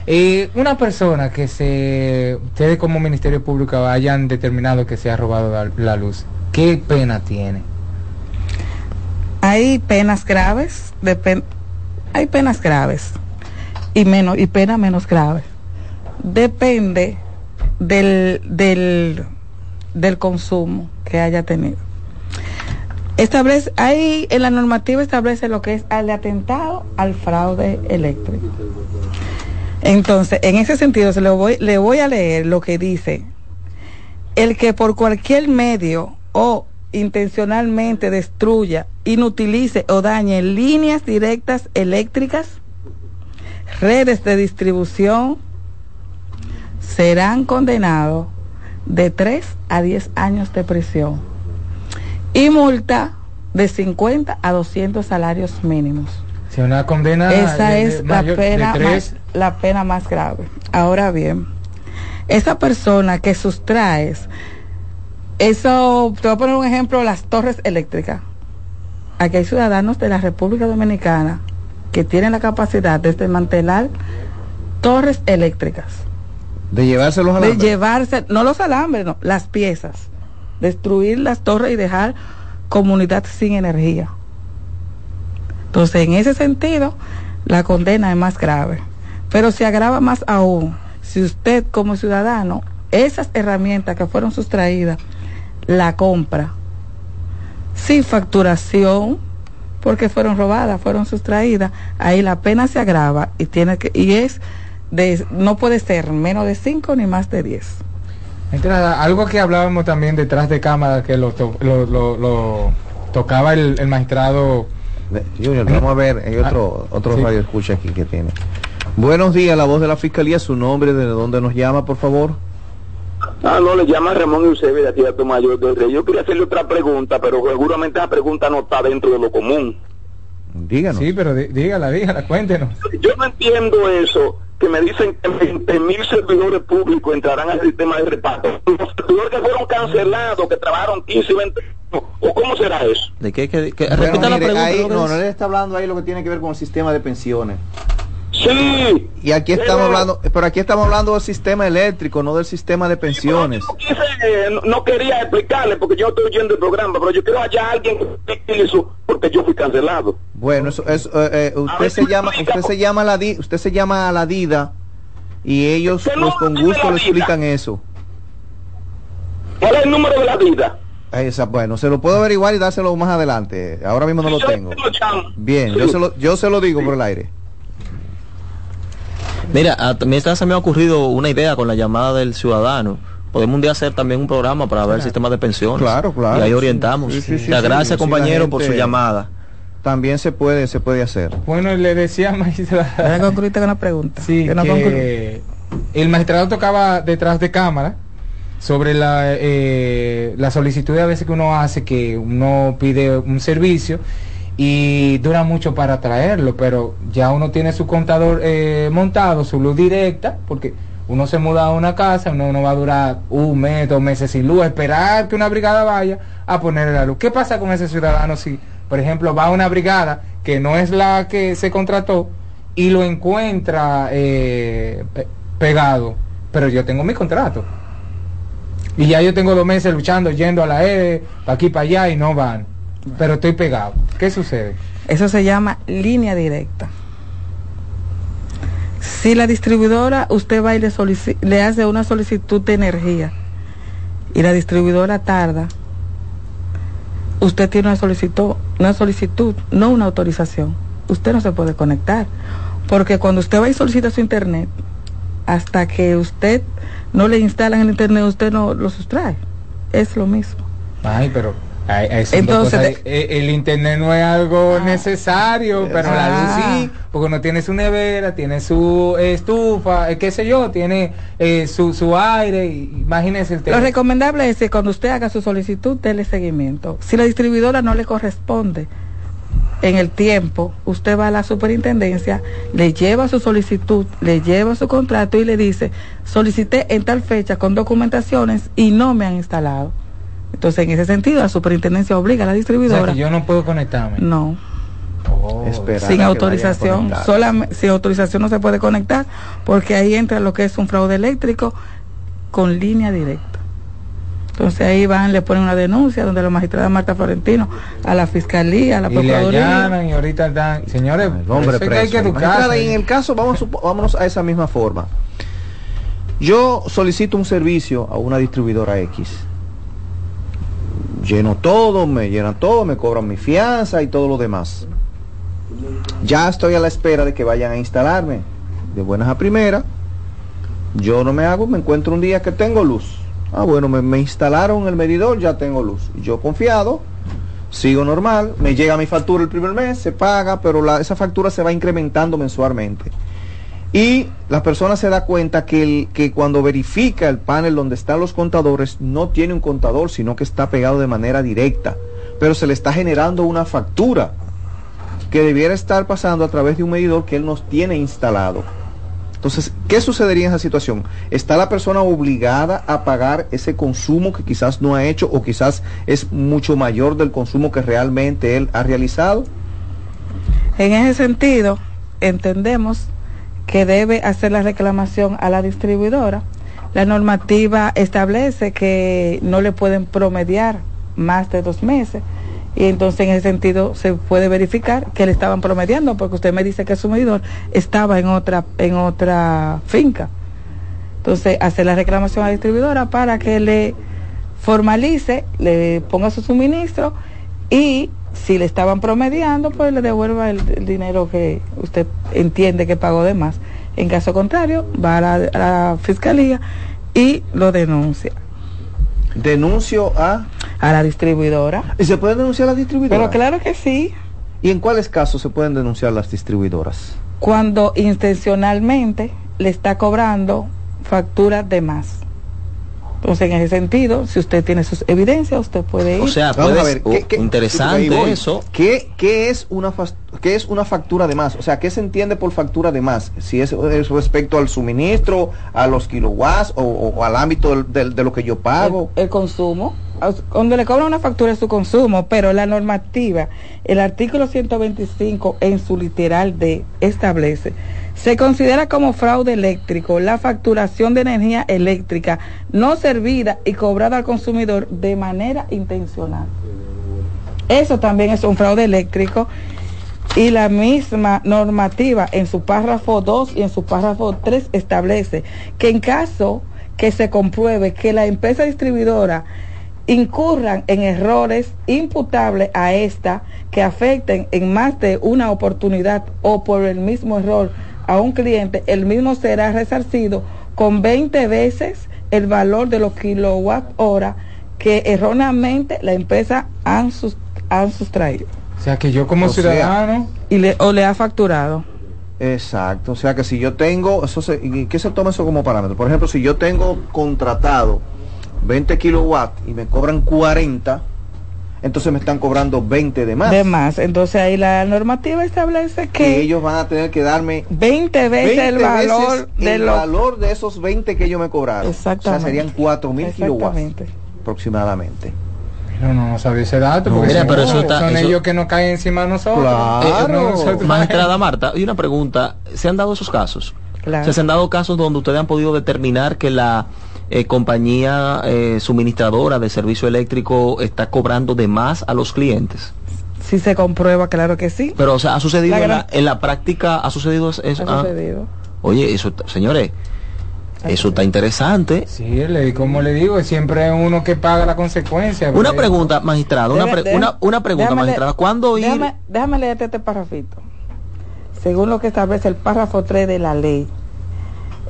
Eh, una persona que se, ustedes como Ministerio Público hayan determinado que se ha robado la, luz, ¿qué pena tiene? Hay penas graves, depen- hay penas graves y menos y penas menos graves. Depende del, del, del consumo que haya tenido. Establece, hay en la normativa establece lo que es el atentado al fraude eléctrico. Entonces, en ese sentido, se lo voy, le voy a leer lo que dice el que por cualquier medio o intencionalmente destruya, inutilice o dañe líneas directas eléctricas, redes de distribución, serán condenados de 3 a 10 años de prisión y multa de 50 a 200 salarios mínimos. Si una condena Esa de- de es la mayor- de pena, tres- más, la pena más grave. Ahora bien, esa persona que sustraes, eso, te voy a poner un ejemplo, las torres eléctricas. Aquí hay ciudadanos de la República Dominicana que tienen la capacidad de desmantelar torres eléctricas, De llevárselos a la de llevarse, no los alambres, no, las piezas, destruir las torres y dejar comunidad sin energía. Entonces, en ese sentido, la condena es más grave. Pero se agrava más aún si usted como ciudadano, esas herramientas que fueron sustraídas, la compra sin facturación, porque fueron robadas, fueron sustraídas, ahí la pena se agrava y tiene que y es de no puede ser menos de 5 ni más de 10. Entrada, algo que hablábamos también detrás de cámara que lo, lo, tocaba el magistrado. Junior, vamos a ver, hay otro, Ah, otro sí. radio escucha aquí que tiene. Buenos días, la voz de la Fiscalía, su nombre, de dónde nos llama, por favor. Ah, no, le llama Ramón Eusebio de aquí a Mayor del Rey. Yo quería hacerle otra pregunta, pero seguramente esa pregunta no está dentro de lo común. Díganos. Sí, pero dí- dígala, dígala, cuéntenos. Yo no entiendo eso, que me dicen que 20 mil servidores públicos entrarán al sistema de reparto. Los servidores que fueron cancelados, que trabajaron 15 y 20 años, ¿o cómo será eso? ¿De qué? qué- qué- Bueno, repita la mire, pregunta. ahí- no, no le está hablando ahí lo que tiene que ver con el sistema de pensiones. Sí. Y aquí estamos hablando, pero aquí estamos hablando del sistema eléctrico, no del sistema de pensiones. Quise, eh, no, no quería explicarle porque yo estoy oyendo el programa, pero yo quiero hallar a alguien que explique eso porque yo fui cancelado. Bueno, eso, eso, eh, eh, usted se llama, usted se llama a la Di- usted se llama a la DIDA y ellos pues con gusto le explican eso. ¿Cuál es el número de la vida? Esa, bueno, se lo puedo averiguar y dárselo más adelante. Ahora mismo no lo tengo. lo llamo. Bien, yo se lo, yo se lo digo por el aire. Mira, a- mientras se me ha ocurrido una idea con la llamada del ciudadano. Podemos un día hacer también un programa para ver el sistema de pensiones. Claro, claro. Y ahí orientamos. sí, sí, sí, gracias, sí, compañero, la por su llamada. También se puede, se puede hacer. Bueno, le decía magistrado. Concluirte con una pregunta. Sí, Que no que el magistrado tocaba detrás de cámara sobre la, eh, la solicitud a veces que uno hace, que uno pide un servicio y dura mucho para traerlo, pero ya uno tiene su contador eh, montado, su luz directa, porque uno se muda a una casa, uno no va a durar un mes, dos meses sin luz, esperar que una brigada vaya a ponerle la luz. ¿Qué pasa con ese ciudadano si, por ejemplo, va a una brigada que no es la que se contrató y lo encuentra eh, pe- pegado, pero yo tengo mi contrato? Y ya yo tengo dos meses luchando, yendo a la E, para aquí, para allá y no van. Pero estoy pegado. ¿Qué sucede? Eso se llama línea directa. Si la distribuidora, usted va y le, le hace una solicitud de energía y la distribuidora tarda, usted tiene una solicitud, una solicitud, no una autorización. Usted no se puede conectar. Porque cuando usted va y solicita su internet, hasta que usted no le instalan el internet, usted no lo sustrae. Es lo mismo. Ay, pero ay, ay, Entonces, cosas. Eh, el internet no es algo necesario, pero la Ah. luz sí, porque uno tiene su nevera, tiene su eh, estufa, eh, qué sé yo, tiene eh, su, su aire, y- imagínese el Lo tema. recomendable es que cuando usted haga su solicitud, déle seguimiento. Si la distribuidora no le corresponde en el tiempo, usted va a la superintendencia, le lleva su solicitud, le lleva su contrato y le dice, solicité en tal fecha con documentaciones y no me han instalado. Entonces, en ese sentido, la superintendencia obliga a la O sea, distribuidora. que yo no puedo conectarme. No, a sin autorización. Solamente, sin autorización no se puede conectar porque ahí entra lo que es un fraude eléctrico con línea directa. Entonces ahí van, le ponen una denuncia donde la magistrada Marta Florentino a la fiscalía, a la y le procuraduría. allanan y ahorita dan, señores, hombre que hay preso. que en el caso, vamos, vámonos a esa misma forma. Yo solicito un servicio a una distribuidora X. Lleno todo, me llenan todo, me cobran mi fianza y todo lo demás. Ya estoy a la espera de que vayan a instalarme. De buenas a primeras. Yo no me hago, me encuentro un día que tengo luz. Ah, bueno, me, me instalaron el medidor, ya tengo luz. Yo confiado, sigo normal, me llega mi factura el primer mes, se paga, pero la- esa factura se va incrementando mensualmente. Y la persona se da cuenta que, que cuando verifica el panel donde están los contadores, no tiene un contador, sino que está pegado de manera directa. Pero se le está generando una factura que debiera estar pasando a través de un medidor que él nos tiene instalado. Entonces, ¿qué sucedería en esa situación? ¿Está la persona obligada a pagar ese consumo que quizás no ha hecho o quizás es mucho mayor del consumo que realmente él ha realizado? En ese sentido, entendemos que debe hacer la reclamación a la distribuidora. La normativa establece que no le pueden promediar más de dos meses y entonces en ese sentido se puede verificar que le estaban promediando porque usted me dice que su medidor estaba en otra en otra finca. Entonces hacer la reclamación a la distribuidora para que le formalice, le ponga su suministro y si le estaban promediando, pues le devuelva el, el dinero que usted entiende que pagó de más. En caso contrario, va a la, a la fiscalía y lo denuncia Denuncio a... a la distribuidora. ¿Y se pueden denunciar las distribuidoras? Pero claro que sí. ¿Y en cuáles casos se pueden denunciar las distribuidoras? cuando intencionalmente le está cobrando facturas de más. Entonces, en ese sentido, si usted tiene sus evidencias, usted puede ir. O sea, Vamos a puedes- ver, ¿qué- qué- interesante eso. ¿Qué, qué es una qué es una factura de más? O sea, ¿qué se entiende por factura de más? Si es, es respecto al suministro, a los kilowatts o, o al ámbito del- del- de lo que yo pago. el, el consumo. Cuando le cobran una factura es su consumo, pero la normativa, el artículo 125 en su literal D establece, se considera como fraude eléctrico la facturación de energía eléctrica no servida y cobrada al consumidor de manera intencional. Eso también es un fraude eléctrico y la misma normativa en su párrafo 2 y en su párrafo 3 establece que en caso que se compruebe que la empresa distribuidora incurran en errores imputables a esta que afecten en más de una oportunidad o por el mismo error a un cliente, el mismo será resarcido con 20 veces el valor de los kilowatt hora que erróneamente la empresa han, sus- han sustraído. O sea que yo como O sea, ciudadano y le, o le ha facturado. Exacto, o sea que si yo tengo, eso se, ¿y ¿qué se toma eso como parámetro? Por ejemplo, si yo tengo contratado 20 kilowatts y me cobran 40, entonces me están cobrando 20 de más. De más. Entonces ahí la normativa establece que que ellos van a tener que darme 20 veces 20 el valor veces de el los... valor de esos 20 que ellos me cobraron. Exactamente. O sea, serían 4000 kilowatts Exactamente. aproximadamente. No, no, no sabía ese dato. No, mira, son- pero eso está- son eso- ellos que nos caen encima de nosotros. Claro. Eh, no nosotros- Magistrada Marta, y una pregunta, ¿se han dado esos casos? Claro. O sea, ¿Se han dado casos donde ustedes han podido determinar que la eh, compañía eh, suministradora de servicio eléctrico está cobrando de más a los clientes? Si se comprueba, claro que sí. Pero, o sea, ¿ha sucedido La en, la, en la práctica? ¿Ha sucedido eso? Ha Ah, sucedido. oye, eso, está- señores, eso está interesante. Sí, le, como le digo, siempre es uno que paga la consecuencia. Una porque- pregunta, magistrado, una, pre- una, una pregunta, déjame magistrada. leer- ¿Cuándo ir? Déjame, déjame leerte este párrafito. Según lo que establece el párrafo 3 de la ley,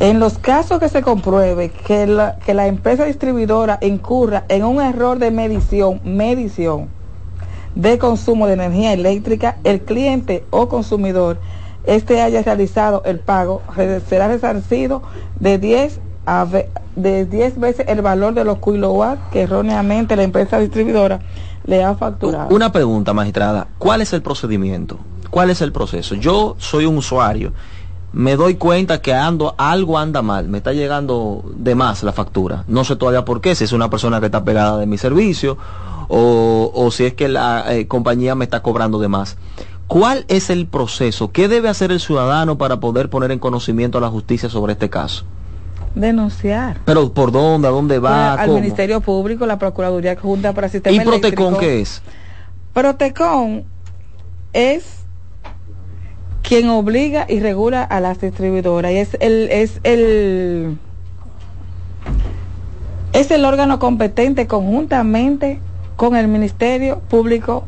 en los casos que se compruebe que la, que la empresa distribuidora incurra en un error de medición, medición de consumo de energía eléctrica, el cliente o consumidor este haya realizado el pago, será resarcido de 10 a ve- de 10 veces el valor de los kilowatts que erróneamente la empresa distribuidora le ha facturado. Una pregunta, magistrada. ¿Cuál es el procedimiento? ¿Cuál es el proceso? Yo soy un usuario. Me doy cuenta que ando, algo anda mal. Me está llegando de más la factura. No sé todavía por qué. Si es una persona que está pegada de mi servicio o, o si es que la eh, compañía me está cobrando de más. ¿Cuál es el proceso? ¿Qué debe hacer el ciudadano para poder poner en conocimiento a la justicia sobre este caso? Denunciar. Pero ¿por dónde? ¿A dónde va? al ¿Cómo? Ministerio Público, la Procuraduría Junta para Sistema ¿Y Protecon Eléctrico. qué es? Protecon es quien obliga y regula a las distribuidoras y es el es el es el órgano competente conjuntamente con el Ministerio Público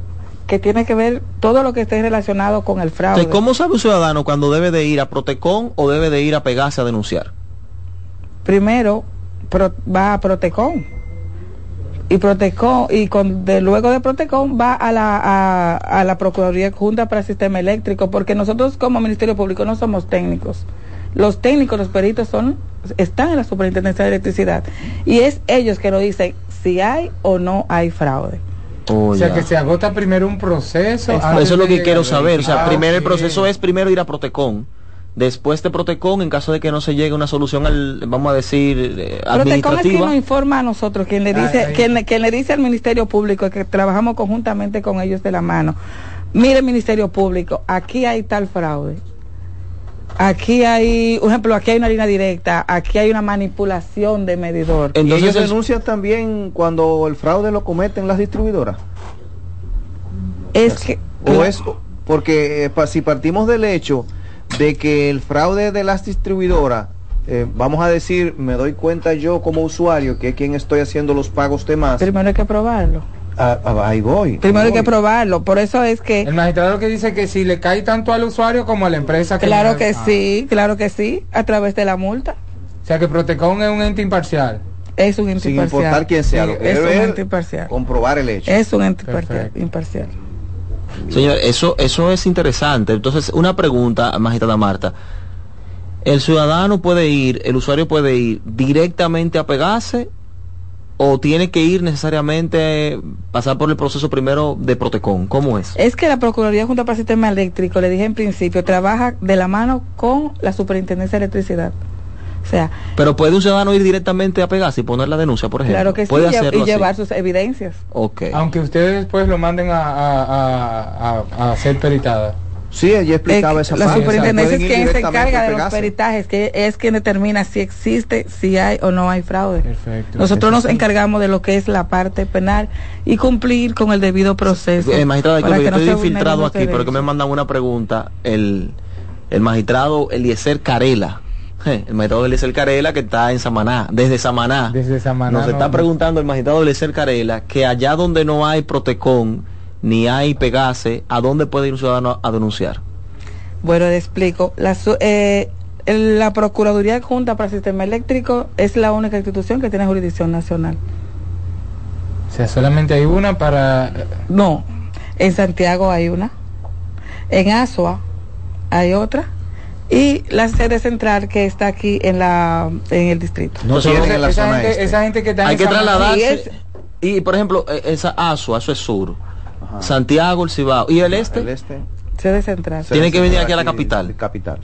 que tiene que ver todo lo que esté relacionado con el fraude. ¿Cómo sabe un ciudadano cuando debe de ir a Protecon o debe de ir a pegarse a denunciar? Primero pro- va a Protecon y Protecon y con, de, luego de Protecon va a la a, a la Procuraduría Junta para el Sistema Eléctrico porque nosotros como Ministerio Público no somos técnicos. Los técnicos, los peritos son están en la Superintendencia de Electricidad y es ellos que nos dicen si hay o no hay fraude. O sea, que se agota primero un proceso. Eso es lo que quiero saber. O sea, Ah, primero el ok. proceso es primero ir a Protecon. Después de Protecon, en caso de que no se llegue a una solución, al, vamos a decir, eh, Protecon es quien administrativa. nos informa a nosotros, quien le Ah, dice, quien, le- quien le dice al Ministerio Público que trabajamos conjuntamente con ellos de la mano. Mire, Ministerio Público, aquí hay tal fraude. Aquí hay, por ejemplo, aquí hay una línea directa, aquí hay una manipulación de medidor. y Entonces ellos es- denuncian también cuando el fraude lo cometen las distribuidoras. Es que O es porque eh, pa- si partimos del hecho de que el fraude de las distribuidoras, eh, vamos a decir, me doy cuenta yo como usuario que es quien estoy haciendo los pagos de más, primero hay que probarlo. ah, ah, ahí voy. Primero ahí hay que probarlo. Por eso es que El magistrado que dice que si le cae tanto al usuario como a la empresa que Claro que Ah. sí, claro que sí, a través de la multa. O sea que Protecon es un ente imparcial. Es un ente Sin imparcial. importar quién sea, Sí, lo que es un ente imparcial. comprobar el hecho. Es un ente Perfecto. imparcial. Señor, eso, eso es interesante. Entonces, una pregunta, magistrada Marta. ¿El ciudadano puede ir, el usuario puede ir directamente a pegarse o tiene que ir necesariamente, pasar por el proceso primero de Protecon? ¿Cómo es? Es que la Procuraduría Junta para el Sistema Eléctrico, le dije en principio, trabaja de la mano con la Superintendencia de Electricidad. O sea, Pero puede un ciudadano ir directamente a pegarse y poner la denuncia, por ejemplo. claro que sí, puede hacerlo y así? llevar sus evidencias. Aunque ustedes después lo manden a, a, a, a- a ser peritada. Sí, ella explicaba Eh, esa la parte. superintendencia es quien se encarga de los peritajes, que es quien determina si existe, si hay o no hay fraude. Perfecto. Nosotros nos encargamos de lo que es la parte penal y cumplir con el debido proceso. Eh, magistrado, para yo no estoy infiltrado aquí, pero que me mandan una pregunta. El, el magistrado Eliezer Carela. El magistrado Eliezer Carela que está en Samaná, desde Samaná. Desde Samaná. Nos no- está preguntando el magistrado Eliezer Carela que allá donde no hay Protecon ni hay Pegase, ¿a dónde puede ir un ciudadano a denunciar? Bueno, le explico. La, eh, la Procuraduría Junta para el Sistema Eléctrico es la única institución que tiene jurisdicción nacional. O sea, solamente hay una para... No, en Santiago hay una, en Asua hay otra y la sede central que está aquí en la en el distrito. No Entonces, tienen en la esa zona gente, este. esa gente que está Hay en que trasladarse. Y, por ejemplo, eh, esa ASUA, eso es sur. Santiago, el Cibao. ¿Y el este? El este. Sede central. Tiene que venir aquí a la Aquí, capital.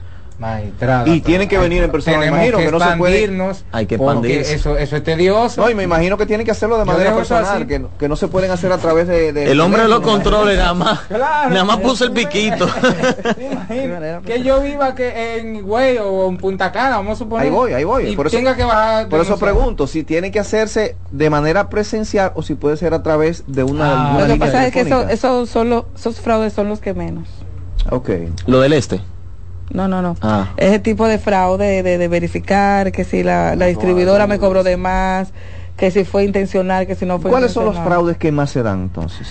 Y tienen que venir en persona, me imagino, que no se puede- expandirnos, Hay que expandirse. Eso, eso es tedioso. No, y me imagino que tienen que hacerlo de manera personal, que, no- que no se pueden hacer a través de... de- El hombre de de- controles nada más. Claro. Nada más puso el piquito. Que yo viva que en Güey o en Punta Cana, vamos a suponer. Ahí voy, ahí voy. Y Por eso, tenga que bajar. por eso denunciar. pregunto si tiene que hacerse de manera presencial o si puede ser a través de una, Ah. una Lo que línea pasa es que eso, son los- esos fraudes son los que menos. Ok. Lo del este. No, no, no. Ah. Ese tipo de fraude de, de verificar que si la, la distribuidora me cobró de más, que si fue intencional, que si no fue ¿Cuáles son los fraudes que más se dan entonces?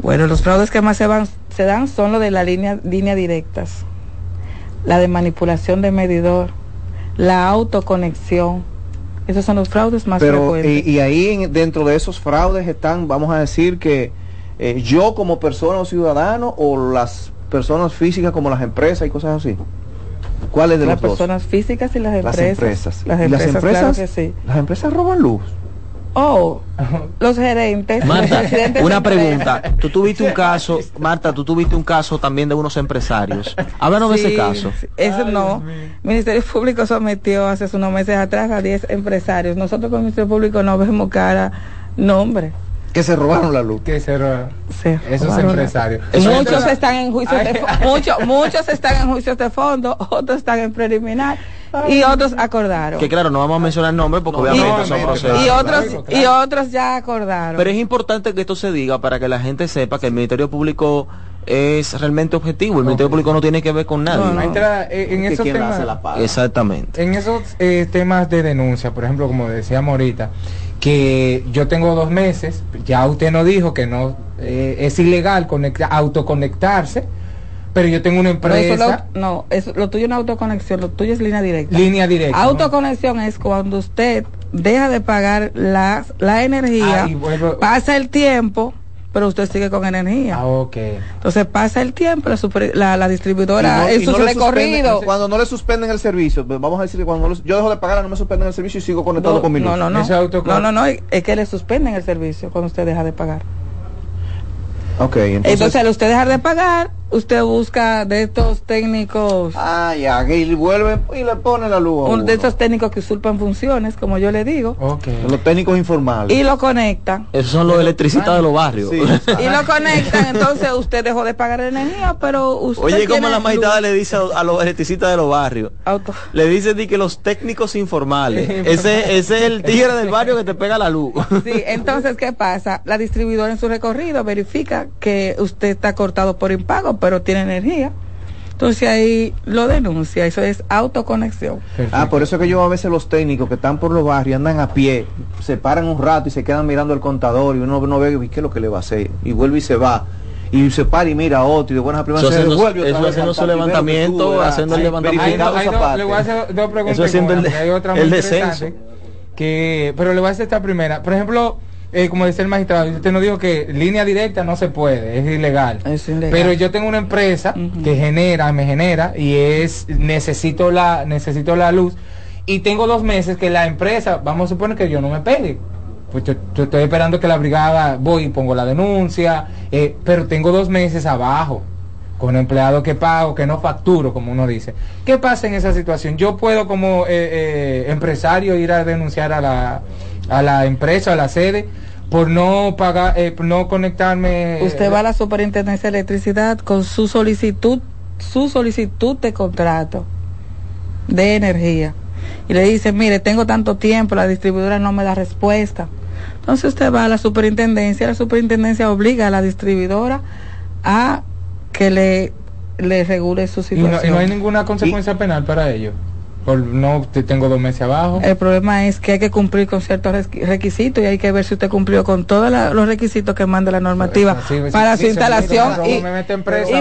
Bueno, los fraudes que más se, van, se dan son los de la línea, línea directas, la de manipulación de medidor, la autoconexión. Esos son los fraudes más Pero frecuentes. y, y ahí en- dentro de esos fraudes están, vamos a decir que eh, yo como persona o ciudadano o las personas físicas como las empresas y cosas así. ¿Cuáles de las los dos? personas físicas y las empresas. Las empresas. Las ¿Y empresas, las claro empresas? que sí. Las empresas roban luz. Oh, los gerentes. Marta, los una pregunta. Tú tuviste un caso, Marta, tú tuviste un caso también de unos empresarios. Háblanos de ese Sí, caso. sí, Eso no. Ministerio Público sometió hace unos meses atrás a 10 empresarios. Nosotros con el Ministerio Público no vemos cara, nombre. Que se robaron la luz. Que se roba. Se Esos robaron. empresarios. Muchos están en juicios de fondo, muchos, muchos están en juicios de fondo, otros están en preliminar y otros acordaron. Que claro, no vamos a mencionar nombres porque obviamente no, son no, procesos. y otros Claro, y otros ya acordaron. Pero es importante que esto se diga para que la gente sepa que el Ministerio Público es realmente objetivo. El Ministerio Público no tiene que ver con nadie. No, no. Maestra, eh, en esos temas, la paga. Exactamente. en esos eh, temas de denuncia, por ejemplo, como decíamos ahorita, que yo tengo dos meses, ya usted nos dijo que no eh, es ilegal conecta- autoconectarse, pero yo tengo una empresa, lo, no, eso, lo tuyo no es autoconexión, lo tuyo es línea directa. línea directa. ¿no? Autoconexión es cuando usted deja de pagar la, la energía, Ah, pasa el tiempo, pero usted sigue con energía. Ah, ok. Entonces pasa el tiempo, la, super- la, la distribuidora Y no- en y su no le recorrido. cuando no le suspenden el servicio, pues vamos a decir que cuando no le- yo dejo de pagar, no me suspenden el servicio y sigo conectado No, con mi luz. no, no, no. No, no, no, es que le suspenden el servicio cuando usted deja de pagar. Ok, Entonces, entonces... al usted dejar de pagar, usted busca de estos técnicos, ah, ya, y vuelven y le ponen la luz. de estos técnicos que usurpan funciones, como yo le digo. Los técnicos informales. y lo conectan. Esos son los electricistas de los barrios. Sí. Y lo conectan, entonces usted dejó de pagar energía, pero usted Oye, como la magistrada le dice a, a los electricistas de los barrios. Auto- Le dice di que los técnicos informales. ese, ese es el tigre del barrio que te pega la luz. Sí, entonces, ¿qué pasa? La distribuidora en su recorrido verifica que usted está cortado por impago, pero tiene energía. Entonces ahí lo denuncia, eso es autoconexión. Ah, por eso que yo a veces los técnicos que están por los barrios andan a pie, se paran un rato y se quedan mirando el contador y uno no ve ¿y qué es lo que le va a hacer y vuelve y se va y se para y mira a otro y de buenas a primeras Eso se haciendo- devuelve otra eso vez haciendo su levantamiento, haciendo el Ahí, levantamiento. Dos- parte. le voy a hacer dos preguntas. Eso haciendo el el muy descenso. interesante que, pero le voy a hacer esta primera. Por ejemplo, eh, como dice el magistrado, yo te no digo que línea directa no se puede, es ilegal. Es ilegal. Pero yo tengo una empresa que genera, me genera y es necesito la necesito la luz y tengo dos meses que la empresa, vamos a suponer que yo no me pegue. Pues yo, yo estoy esperando que la brigada voy y pongo la denuncia, eh, pero tengo dos meses abajo con empleado que pago, que no facturo, como uno dice. ¿Qué pasa en esa situación? Yo puedo como eh, eh, empresario ir a denunciar a la, a la empresa, a la sede, por no pagar, eh, por no conectarme. Usted va a la Superintendencia de Electricidad con su solicitud, su solicitud de contrato de energía. Y le dice, mire, tengo tanto tiempo, la distribuidora no me da respuesta. Entonces usted va a la superintendencia, la superintendencia obliga a la distribuidora a que le, le regule su y, no, situación. y no hay ninguna consecuencia penal para ello. Por no, te tengo dos meses abajo. El problema es que hay que cumplir con ciertos requ- requisitos y hay que ver si usted cumplió con todos los requisitos que manda la normativa Sí, sí, para sí, su instalación y,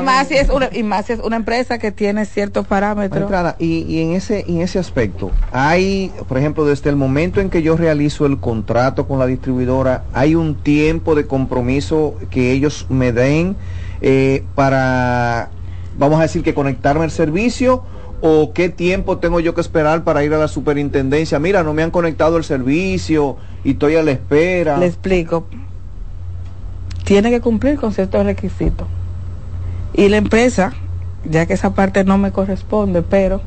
más si es una y más si es una empresa que tiene ciertos parámetros. Entrada, y, y en ese en ese aspecto, hay, por ejemplo, desde el momento en que yo realizo el contrato con la distribuidora, hay un tiempo de compromiso que ellos me den eh, para, vamos a decir, que conectarme al servicio o qué tiempo tengo yo que esperar para ir a la superintendencia. Mira, no me han conectado el servicio y estoy a la espera. Le explico. Tiene que cumplir con ciertos requisitos. Y la empresa, ya que esa parte no me corresponde, pero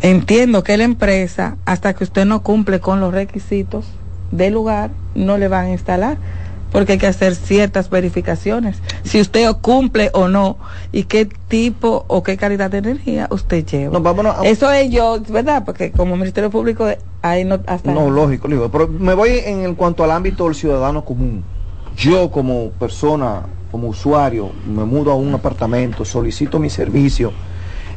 entiendo que la empresa, hasta que usted no cumple con los requisitos del lugar, no le van a instalar. Porque hay que hacer ciertas verificaciones. Si usted cumple o no, y qué tipo o qué calidad de energía usted lleva. No, vámonos a- Eso es yo, ¿verdad? Porque como Ministerio Público, ahí no, hasta No, lógico, lógico. Pero me voy en el cuanto al ámbito del ciudadano común. Yo como persona, como usuario, me mudo a un apartamento, solicito mi servicio.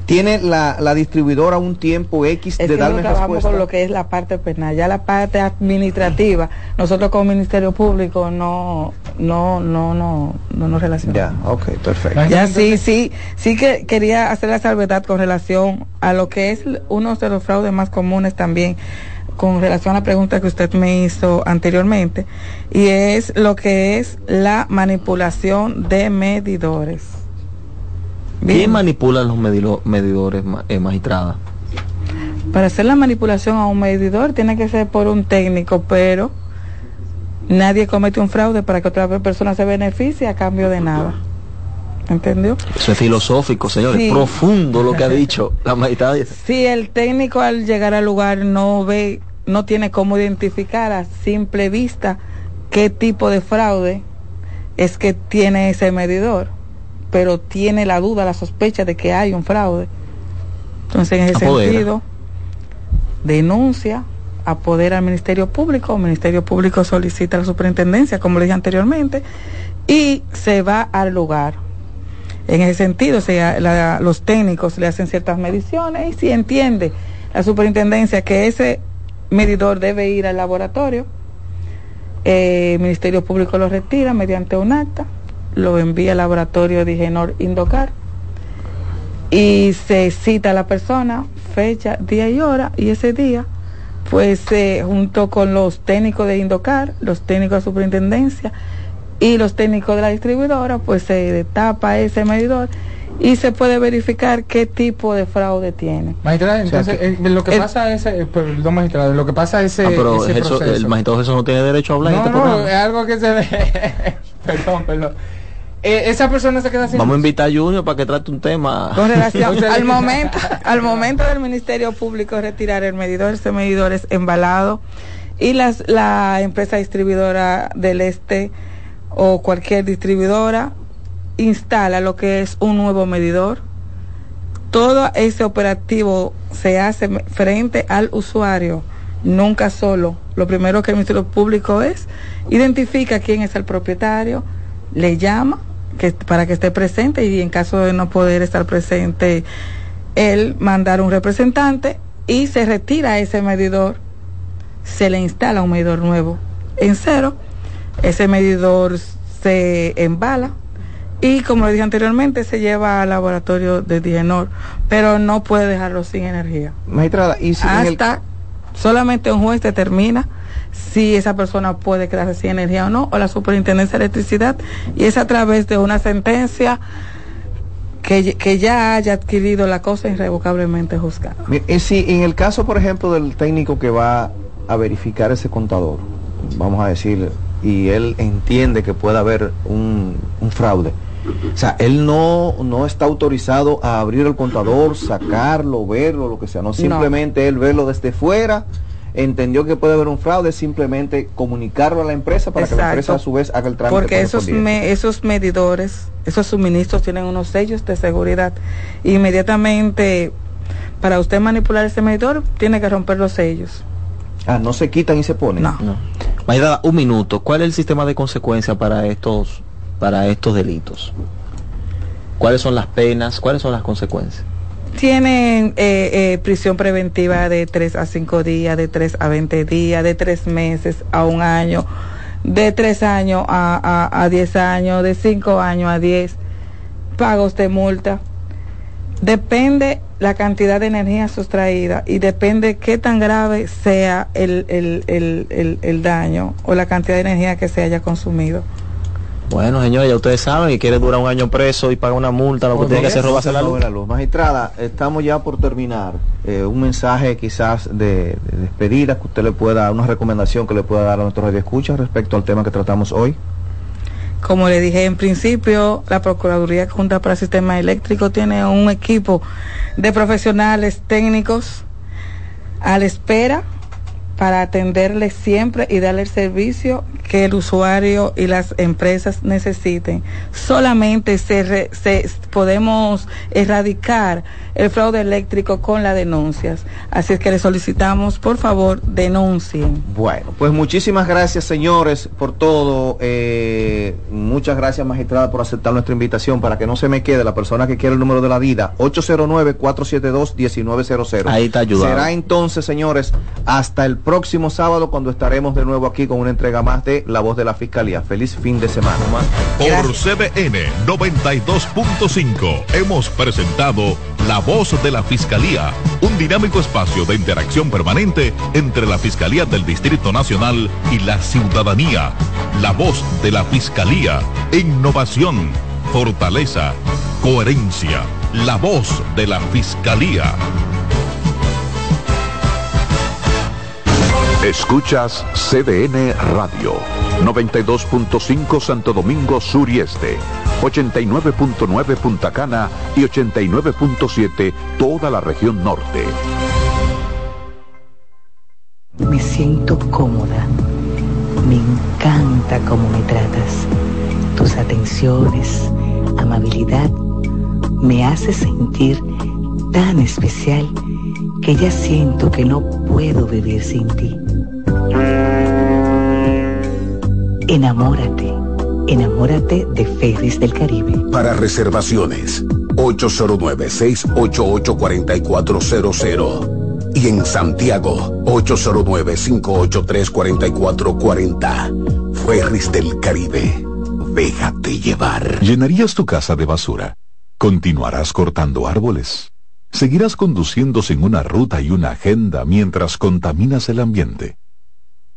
¿Tiene la, la distribuidora un tiempo X Es de que darme nosotros trabajamos respuesta? con lo que es la parte penal, ya la parte administrativa, nosotros como Ministerio Público no, no, no, no, no nos relacionamos. Ya, ok, perfecto. Ya sí, sí, sí que quería hacer la salvedad con relación a lo que es uno de los fraudes más comunes también con relación a la pregunta que usted me hizo anteriormente y es lo que es la manipulación de medidores. ¿Quién manipula los medilo- medidores, eh, magistrada? Para hacer la manipulación a un medidor tiene que ser por un técnico, pero nadie comete un fraude para que otra persona se beneficie a cambio de nada. ¿Entendió? Eso es filosófico, señores. Sí. Profundo lo que ha dicho la magistrada. Si el técnico al llegar al lugar no ve, no tiene cómo identificar a simple vista qué tipo de fraude es que tiene ese medidor, pero tiene la duda, la sospecha de que hay un fraude. Entonces, en ese Apodera. sentido, denuncia, apodera al Ministerio Público, el Ministerio Público solicita a la superintendencia, como le dije anteriormente, y se va al lugar. En ese sentido, se- la- los técnicos le hacen ciertas mediciones y si entiende la superintendencia que ese medidor debe ir al laboratorio, eh, el Ministerio Público lo retira mediante un acta, lo envía al laboratorio de Igenor Indocar y se cita a la persona, fecha, día y hora, y ese día, pues eh, junto con los técnicos de Indocar, los técnicos de superintendencia y los técnicos de la distribuidora, pues se destapa ese medidor y se puede verificar qué tipo de fraude tiene. Magistrada, O sea, entonces, que- eh, lo que el- pasa es, eh, perdón, magistrada, lo que pasa es ese, Ah, pero ese Gerson- proceso. el magistrado Jesús no tiene derecho a hablar en no, este no, programa. es algo que se ve. perdón, perdón. Eh, esa persona se queda sin Vamos a invitar a Junior para que trate un tema. Con relación al momento, al momento del Ministerio Público retirar el medidor, ese medidor es embalado y las, la empresa distribuidora del este o cualquier distribuidora instala lo que es un nuevo medidor. Todo ese operativo se hace frente al usuario, nunca solo. Lo primero que el Ministerio Público es identifica quién es el propietario, le llama que, para que esté presente y en caso de no poder estar presente, él mandar un representante y se retira ese medidor, se le instala un medidor nuevo en cero, ese medidor se embala y como le dije anteriormente se lleva al laboratorio de Dienor, pero no puede dejarlo sin energía. Magistrada, y si el- Hasta solamente un juez determina si esa persona puede quedarse sin energía o no, o la superintendencia de electricidad, y es a través de una sentencia que, que ya haya adquirido la cosa irrevocablemente juzgada. Eh, si en el caso, por ejemplo, del técnico que va a verificar ese contador, vamos a decir, y él entiende que puede haber un, un fraude, o sea, él no, no está autorizado a abrir el contador, sacarlo, verlo, lo que sea, no, simplemente él verlo desde fuera, entendió que puede haber un fraude, simplemente comunicarlo a la empresa para que la Exacto. empresa a su vez haga el trámite Porque esos, me- esos medidores, esos suministros tienen unos sellos de seguridad. Inmediatamente, para usted manipular ese medidor, tiene que romper los sellos. Ah, no se quitan y se ponen. No. Maida, un minuto. ¿Cuál es el sistema de consecuencia para estos, para estos delitos? ¿Cuáles son las penas? ¿Cuáles son las consecuencias? Tienen eh, eh, prisión preventiva de 3 a 5 días, de 3 a 20 días, de 3 meses a un año, de 3 años a, a, a 10 años, de 5 años a 10, pagos de multa. Depende la cantidad de energía sustraída y depende qué tan grave sea el, el, el, el, el daño o la cantidad de energía que se haya consumido. Bueno, señores, ya ustedes saben que quiere durar un año preso y pagar una multa, lo que tiene que hacer es robarse la luz. Magistrada, estamos ya por terminar. Eh, un mensaje quizás de, de despedida que usted le pueda, una recomendación que le pueda dar a nuestros radioescuchas respecto al tema que tratamos hoy. Como le dije en principio, la Procuraduría Junta para el Sistema Eléctrico tiene un equipo de profesionales técnicos a la espera para atenderle siempre y darle el servicio que el usuario y las empresas necesiten. Solamente se, re- se- podemos erradicar el fraude eléctrico con las denuncias. Así es que le solicitamos, por favor, denuncien. Bueno, pues muchísimas gracias señores por todo. Eh, muchas gracias magistrada por aceptar nuestra invitación para que no se me quede la persona que quiere el número de la vida. 809-472-1900. Ahí está ayudado. Será entonces, señores, hasta el próximo sábado cuando estaremos de nuevo aquí con una entrega más de La Voz de la Fiscalía. Feliz fin de semana. Por CDN 92.5 hemos presentado La Voz de la Fiscalía, un dinámico espacio de interacción permanente entre la Fiscalía del Distrito Nacional y la ciudadanía. La Voz de la Fiscalía, innovación, fortaleza, coherencia. La Voz de la Fiscalía. Escuchas CDN Radio, 92.5 Santo Domingo Sur y Este, 89.9 Punta Cana y 89.7 toda la región norte. Me siento cómoda. Me encanta cómo me tratas. Tus atenciones, amabilidad, me hace sentir tan especial que ya siento que no puedo vivir sin ti. Enamórate, enamórate de Ferris del Caribe. Para reservaciones, 809-688-4400. Y en Santiago, 809-583-4440. Ferris del Caribe. Déjate llevar. ¿Llenarías tu casa de basura? ¿Continuarás cortando árboles? ¿Seguirás conduciendo sin una ruta y una agenda mientras contaminas el ambiente?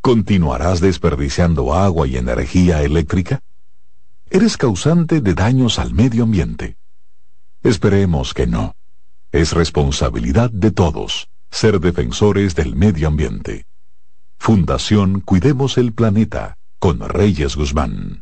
¿Continuarás desperdiciando agua y energía eléctrica? ¿Eres causante de daños al medio ambiente? Esperemos que no. Es responsabilidad de todos ser defensores del medio ambiente. Fundación Cuidemos el Planeta con Reyes Guzmán.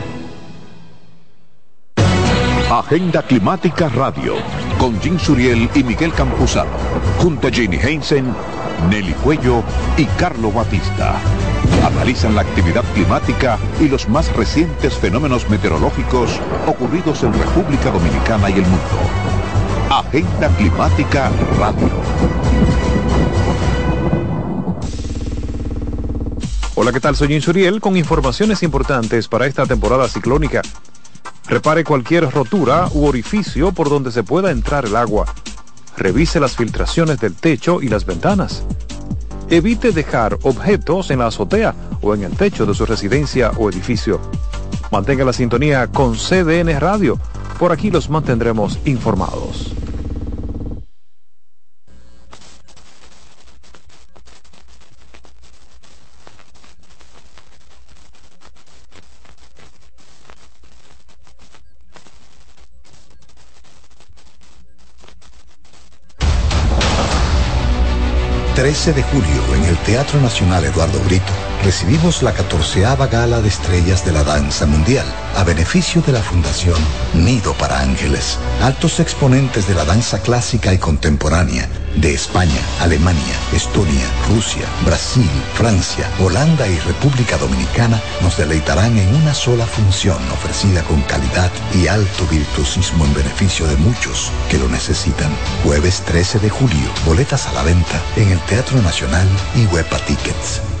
Agenda Climática Radio, con Jim Suriel y Miguel Campuzano, junto a Jenny Heinsen, Nelly Cuello y Carlo Batista. Analizan la actividad climática y los más recientes fenómenos meteorológicos ocurridos en República Dominicana y el mundo. Agenda Climática Radio. Hola, ¿qué tal? Soy Insuriel con informaciones importantes para esta temporada ciclónica. Repare cualquier rotura u orificio por donde se pueda entrar el agua. Revise las filtraciones del techo y las ventanas. Evite dejar objetos en la azotea o en el techo de su residencia o edificio. Mantenga la sintonía con CDN Radio. Por aquí los mantendremos informados. ...13 de julio en el Teatro Nacional Eduardo Brito... ...recibimos la catorceava gala de estrellas de la danza mundial... ...a beneficio de la Fundación Nido para Ángeles... ...altos exponentes de la danza clásica y contemporánea... ...de España, Alemania, Estonia, Rusia, Brasil, Francia, Holanda y República Dominicana... ...nos deleitarán en una sola función ofrecida con calidad y alto virtuosismo... ...en beneficio de muchos que lo necesitan... Jueves 13 de julio, boletas a la venta... ...en el Teatro Nacional y Huepa Tickets...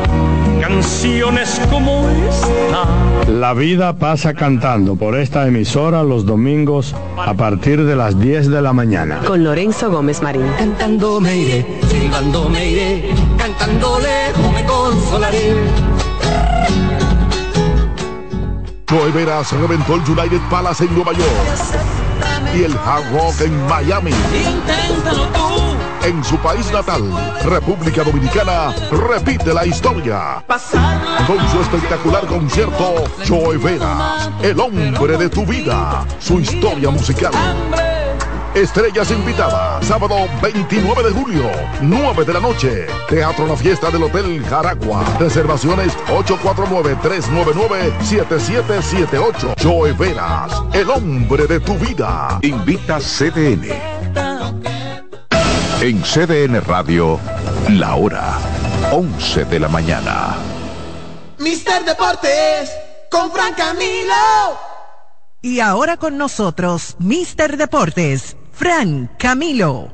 canciones como esta. La vida pasa cantando por esta emisora los domingos a partir de las 10 de la mañana. Con Lorenzo Gómez Marín. Cantando me iré, silbando me iré, cantando lejos me consolaré. Joe Veras reventó el United Palace en Nueva York y el Hard Rock en Miami. Inténtalo. En su país natal, República Dominicana, repite la historia. Con su espectacular concierto, Joe Veras, el hombre de tu vida, su historia musical. Estrellas invitadas, sábado 29 de julio, 9 de la noche. Teatro La Fiesta del Hotel Jaragua. Reservaciones 849-399-7778. Joe Veras, el hombre de tu vida. Invita CDN. En CDN Radio, la hora 11 de la mañana. Mister Deportes con Fran Camilo. Y ahora con nosotros, Mister Deportes, Fran Camilo.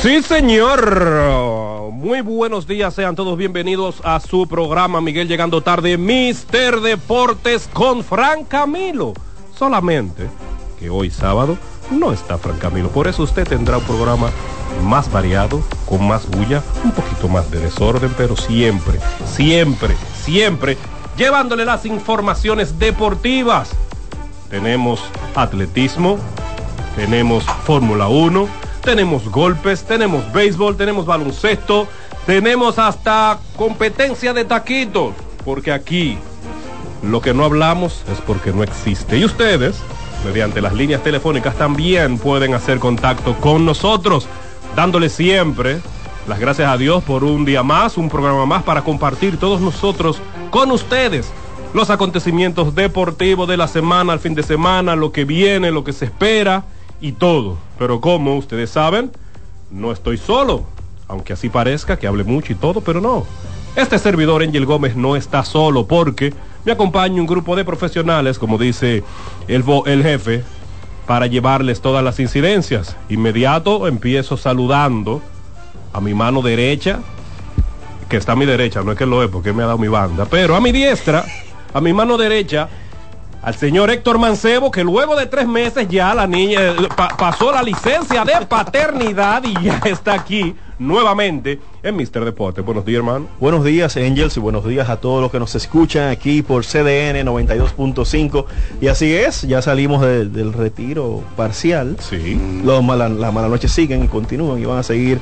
Sí, señor. Muy buenos días, sean todos bienvenidos a su programa Miguel llegando tarde, Mister Deportes con Fran Camilo. Solamente que hoy sábado no está Fran Camilo, por eso usted tendrá un programa más variado, con más bulla, un poquito más de desorden, pero siempre, siempre, siempre llevándole las informaciones deportivas. Tenemos atletismo, tenemos Fórmula 1, tenemos golpes, tenemos béisbol, tenemos baloncesto, tenemos hasta competencia de taquitos, porque aquí lo que no hablamos es porque no existe. Y ustedes, mediante las líneas telefónicas, también pueden hacer contacto con nosotros, dándole siempre las gracias a Dios por un día más, un programa más para compartir todos nosotros con ustedes los acontecimientos deportivos de la semana, al fin de semana, lo que viene, lo que se espera y todo. Pero como ustedes saben, no estoy solo, aunque así parezca que hable mucho y todo, pero no. Este servidor Angel Gómez no está solo porque me acompaña un grupo de profesionales, como dice el, el jefe, para llevarles todas las incidencias. Inmediato empiezo saludando a mi mano derecha, que está a mi derecha, no es que lo es porque me ha dado mi banda, pero a mi diestra, a mi mano derecha, al señor Héctor Mancebo, que luego de tres meses ya la niña pa pasó la licencia de paternidad y ya está aquí nuevamente en Mister Deporte. Buenos días, hermano. Buenos días, Angels, y buenos días a todos los que nos escuchan aquí por CDN 92.5. Y así es, ya salimos de, del retiro parcial. Sí. Los las malas noches siguen y continúan y van a seguir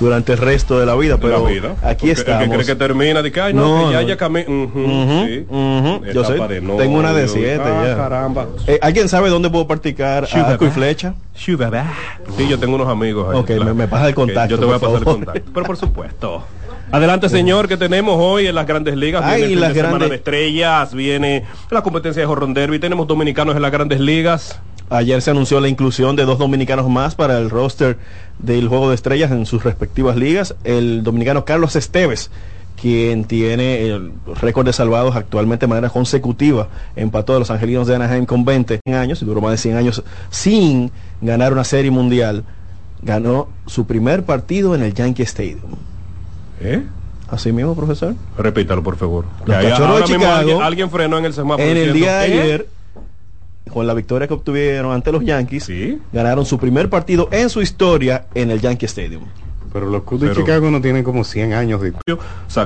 durante el resto de la vida. Pero la vida. aquí estamos. El que cree que termina, de que, ay, no, No, que ya, no. ya camina. Ujú, sí. ujú. Yo sé, Etapa de tengo una de siete ah, ya. caramba. Eh, ¿Alguien sabe dónde puedo practicar arco y flecha? Sí, yo tengo unos amigos ahí. Ok, me- me pasa el contacto, Yo te voy a pasar el favor. contacto. Pero por supuesto. Adelante, señor, que tenemos hoy en las grandes ligas. Ay, Viene el las de semana grandes- de estrellas, viene la competencia de Jorron Derby, tenemos dominicanos en las grandes ligas. Ayer se anunció la inclusión de dos dominicanos más para el roster del Juego de Estrellas en sus respectivas ligas. El dominicano Carlos Esteves, quien tiene el récord de salvados actualmente de manera consecutiva, empató a los angelinos de Anaheim con 20 años y duró más de 100 años sin ganar una serie mundial. Ganó su primer partido en el Yankee Stadium. ¿Eh? Así mismo, profesor. Repítalo, por favor. Los ahora de mismo alguien, alguien frenó en el semáforo. En el día de ayer, con la victoria que obtuvieron ante los Yankees, ganaron su primer partido en su historia en el Yankee Stadium. Pero los Cubs de Chicago no tienen como 100 años de... Sacó